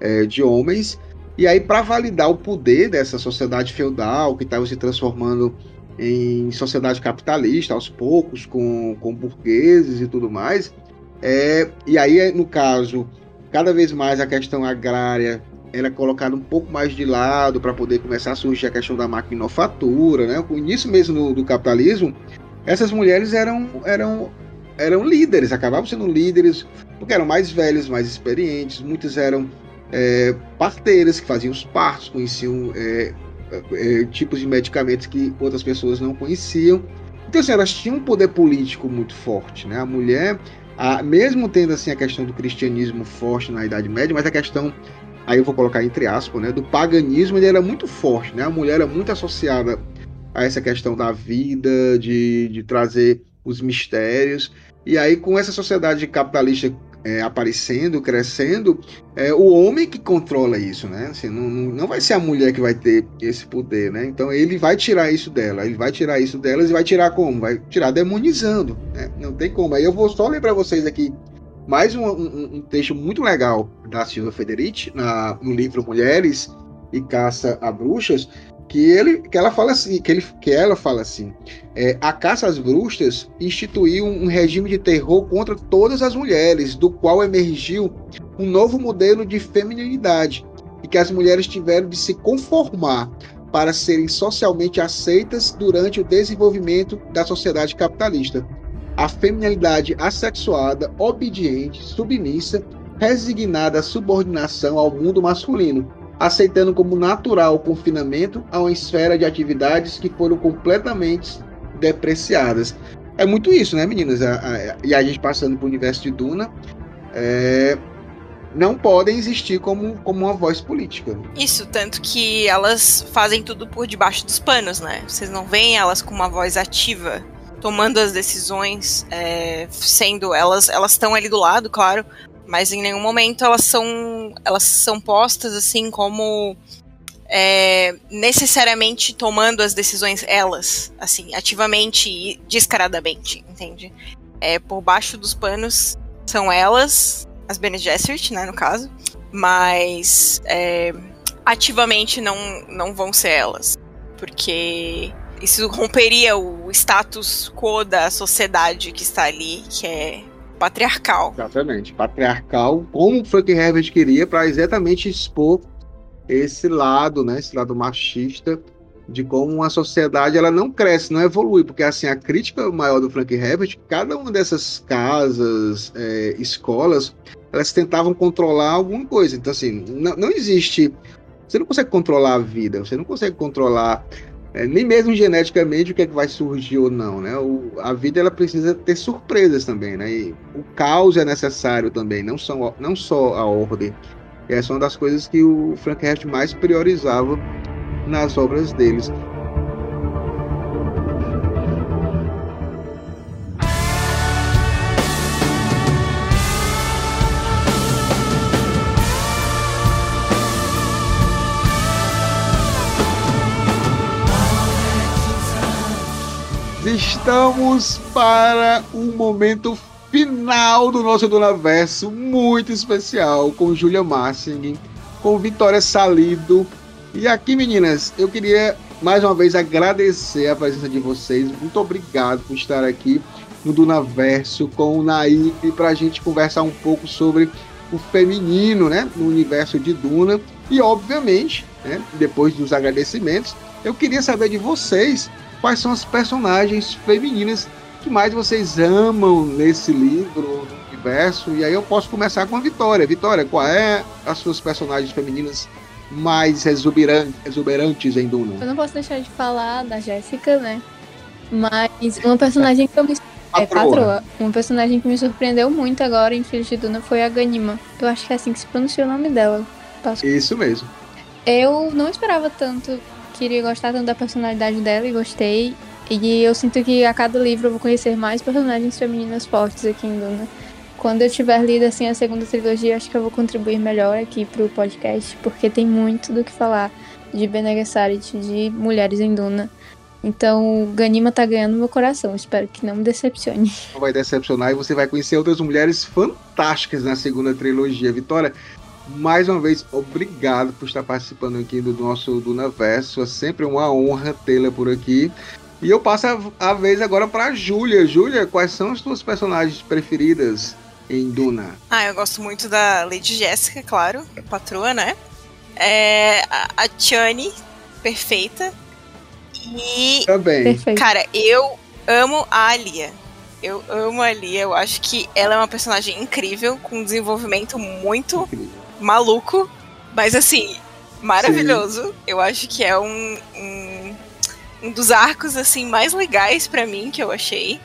G: é, de homens. E aí, para validar o poder dessa sociedade feudal que estava se transformando em sociedade capitalista aos poucos, com, com burgueses e tudo mais, é, e aí, no caso, cada vez mais a questão agrária era colocado um pouco mais de lado para poder começar a surgir a questão da maquinofatura, né? O início mesmo do, do capitalismo, essas mulheres eram, eram, eram líderes, acabavam sendo líderes, porque eram mais velhas, mais experientes, muitas eram é, parteiras que faziam os partos, conheciam é, é, tipos de medicamentos que outras pessoas não conheciam. Então, assim, elas tinham um poder político muito forte, né? A mulher, a, mesmo tendo assim a questão do cristianismo forte na Idade Média, mas a questão aí eu vou colocar entre aspas, né, do paganismo, ele era muito forte, né? A mulher era muito associada a essa questão da vida, de, de trazer os mistérios. E aí, com essa sociedade capitalista é, aparecendo, crescendo, é o homem que controla isso, né? Assim, não, não vai ser a mulher que vai ter esse poder, né? Então ele vai tirar isso dela, ele vai tirar isso delas e vai tirar como? Vai tirar demonizando, né? Não tem como. Aí eu vou só ler para vocês aqui mais um, um, um, texto muito legal da Silvia Federici na, no livro Mulheres e Caça a Bruxas, que ele que ela fala assim, que, ele, que ela fala assim, é, a caça às bruxas instituiu um regime de terror contra todas as mulheres, do qual emergiu um novo modelo de feminilidade e que as mulheres tiveram de se conformar para serem socialmente aceitas durante o desenvolvimento da sociedade capitalista a feminilidade assexuada, obediente, submissa, resignada à subordinação ao mundo masculino, aceitando como natural o confinamento a uma esfera de atividades que foram completamente depreciadas. É muito isso, né, meninas? E a gente passando para o universo de Duna, é, não podem existir como, como uma voz política.
I: Isso, tanto que elas fazem tudo por debaixo dos panos, né? Vocês não veem elas com uma voz ativa tomando as decisões, é, sendo elas elas estão ali do lado, claro, mas em nenhum momento elas são elas são postas assim como é, necessariamente tomando as decisões elas, assim, ativamente e descaradamente, entende? É, por baixo dos panos são elas, as Bene Gesserit, né, no caso, mas é, ativamente não, não vão ser elas, porque isso romperia o status quo da sociedade que está ali, que é patriarcal.
G: Exatamente, patriarcal, como o Frank Herbert queria, para exatamente expor esse lado, né, esse lado machista de como uma sociedade ela não cresce, não evolui, porque assim a crítica maior do Frank Herbert, cada uma dessas casas, é, escolas, elas tentavam controlar alguma coisa. Então assim, não, não existe, você não consegue controlar a vida, você não consegue controlar é, nem mesmo geneticamente o que é que vai surgir ou não, né? O, a vida ela precisa ter surpresas também, né? E o caos é necessário também, não só, não só a ordem. Essa é uma das coisas que o Frank Herbert mais priorizava nas obras deles. Estamos para um momento final do nosso Donaverso, muito especial, com Julia Massing, com Vitória Salido. E aqui, meninas, eu queria mais uma vez agradecer a presença de vocês. Muito obrigado por estar aqui no Dunaverso com o Naí para a gente conversar um pouco sobre o feminino, né, no universo de Duna. E, obviamente, né, depois dos agradecimentos, eu queria saber de vocês quais são as personagens femininas que mais vocês amam nesse livro, no universo. E aí eu posso começar com a Vitória. Vitória, qual é as suas personagens femininas mais exuberantes em Duna?
H: Eu não posso deixar de falar da Jéssica, né? Mas uma personagem que eu me é, patroa. Uma personagem que me surpreendeu muito agora em Filhos de Duna foi a Ganima. Eu acho que é assim que se pronuncia o nome dela.
G: Posso... Isso mesmo.
H: Eu não esperava tanto queria gostar tanto da personalidade dela e gostei. E eu sinto que a cada livro eu vou conhecer mais personagens femininas fortes aqui em Duna. Quando eu tiver lido assim a segunda trilogia, acho que eu vou contribuir melhor aqui pro podcast, porque tem muito do que falar de Bene Gesserit, de mulheres em Duna. Então, Ganima tá ganhando meu coração. Espero que não me decepcione.
G: Vai decepcionar e você vai conhecer outras mulheres fantásticas na segunda trilogia. Vitória, mais uma vez, obrigado por estar participando aqui do nosso Dunaverso. É sempre uma honra tê-la por aqui. E eu passo a, a vez agora para Júlia. Júlia, quais são as tuas personagens preferidas em Duna?
I: Ah, eu gosto muito da Lady Jéssica, claro, patroa, né? É, a, a Chani, perfeita. E.
G: Também.
H: Perfeito.
I: Cara, eu amo a Alia. Eu amo a Alia. Eu acho que ela é uma personagem incrível, com um desenvolvimento muito incrível maluco, mas assim, maravilhoso. Sim. Eu acho que é um, um, um dos arcos assim mais legais para mim que eu achei.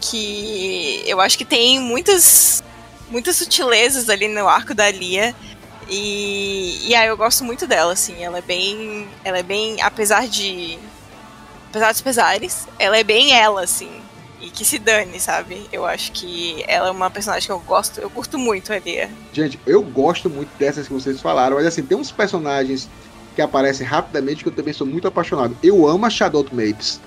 I: Que eu acho que tem muitas muitas sutilezas ali no arco da Lia. E, e aí eu gosto muito dela, assim, ela é bem. Ela é bem. Apesar de. Apesar dos pesares, ela é bem ela, assim e que se dane, sabe? Eu acho que ela é uma personagem que eu gosto, eu curto muito ali.
G: Gente, eu gosto muito dessas que vocês falaram, mas assim, tem uns personagens que aparecem rapidamente que eu também sou muito apaixonado. Eu amo a Shadow Mapes.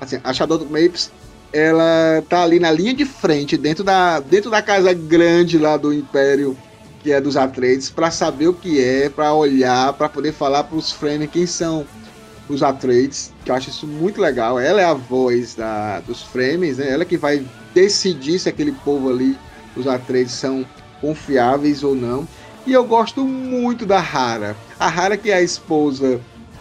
G: Assim, a Shadow Mapes, ela tá ali na linha de frente, dentro da, dentro da casa grande lá do Império, que é dos Atreides, para saber o que é, para olhar, para poder falar para os Fremen quem são os Atreides, que eu acho isso muito legal. Ela é a voz da, dos Fremen, né? Ela que vai decidir se aquele povo ali, os Atreides, são confiáveis ou não. E eu gosto muito da Hara. A Hara que é a esposa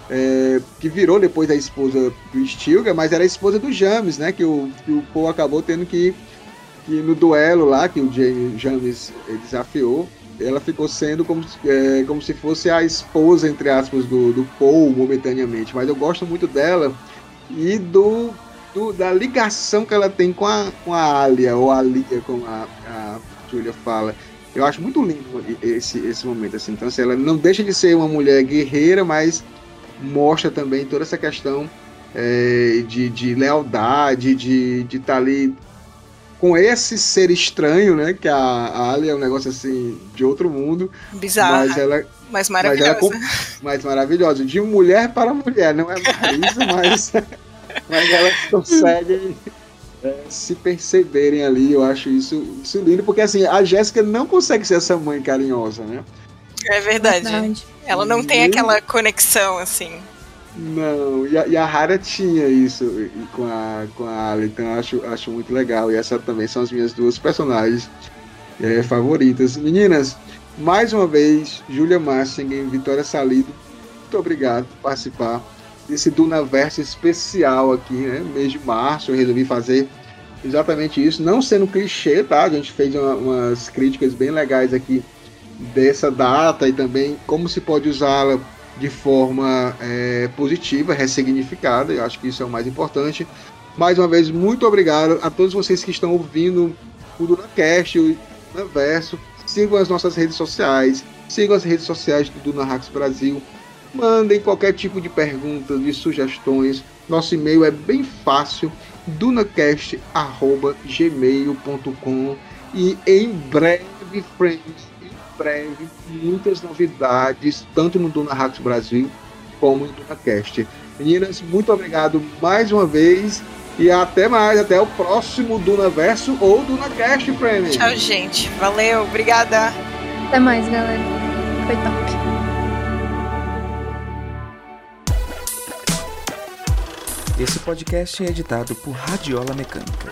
G: é, que virou depois a esposa do Stilgar, mas era a esposa do James, né? Que o, que o Paul acabou tendo que, que no duelo lá que o James desafiou, ela ficou sendo como, é, como se fosse a esposa, entre aspas, do, do Paul momentaneamente. Mas eu gosto muito dela e do, do da ligação que ela tem com a, com a Alia, ou a Lia, como a, a Julia fala. Eu acho muito lindo esse, esse momento. Assim. Então, assim, ela não deixa de ser uma mulher guerreira, mas mostra também toda essa questão é, de, de lealdade, de estar tá ali com esse ser estranho, né? Que a, a Ali é um negócio assim de outro mundo.
I: Bizarro.
G: Mas ela.
I: Mas maravilhosa. Mas,
G: ela, [laughs] mas maravilhosa. De mulher para mulher. Não é mais mas, [laughs] mas elas conseguem é, se perceberem ali. Eu acho isso, isso lindo. Porque assim, a Jéssica não consegue ser essa mãe carinhosa, né?
I: É verdade. verdade. Ela não tem aquela conexão, assim.
G: Não, e a, e a tinha isso com a, com a Ali, então acho, acho muito legal. E essa também são as minhas duas personagens é, favoritas. Meninas, mais uma vez, Julia Massingen, Vitória Salido, muito obrigado por participar desse Dunaverso especial aqui, né? Mês de março, eu resolvi fazer exatamente isso, não sendo clichê, tá? A gente fez uma, umas críticas bem legais aqui dessa data e também como se pode usá-la de forma é, positiva, ressignificada. Eu acho que isso é o mais importante. Mais uma vez, muito obrigado a todos vocês que estão ouvindo o DunaCast, o Dunaverso. Sigam as nossas redes sociais, sigam as redes sociais do Duna Hacks Brasil. Mandem qualquer tipo de perguntas, de sugestões. Nosso e-mail é bem fácil, dunacast.gmail.com e em breve, friends, breve, muitas novidades, tanto no Duna Hacks Brasil como no DunaCast. Meninas, muito obrigado mais uma vez e até mais, até o próximo Duna Verso ou Duna Cast, friends.
I: Tchau, gente. Valeu, obrigada.
H: Até mais, galera. Foi top.
A: Esse podcast é editado por Radiola Mecânica.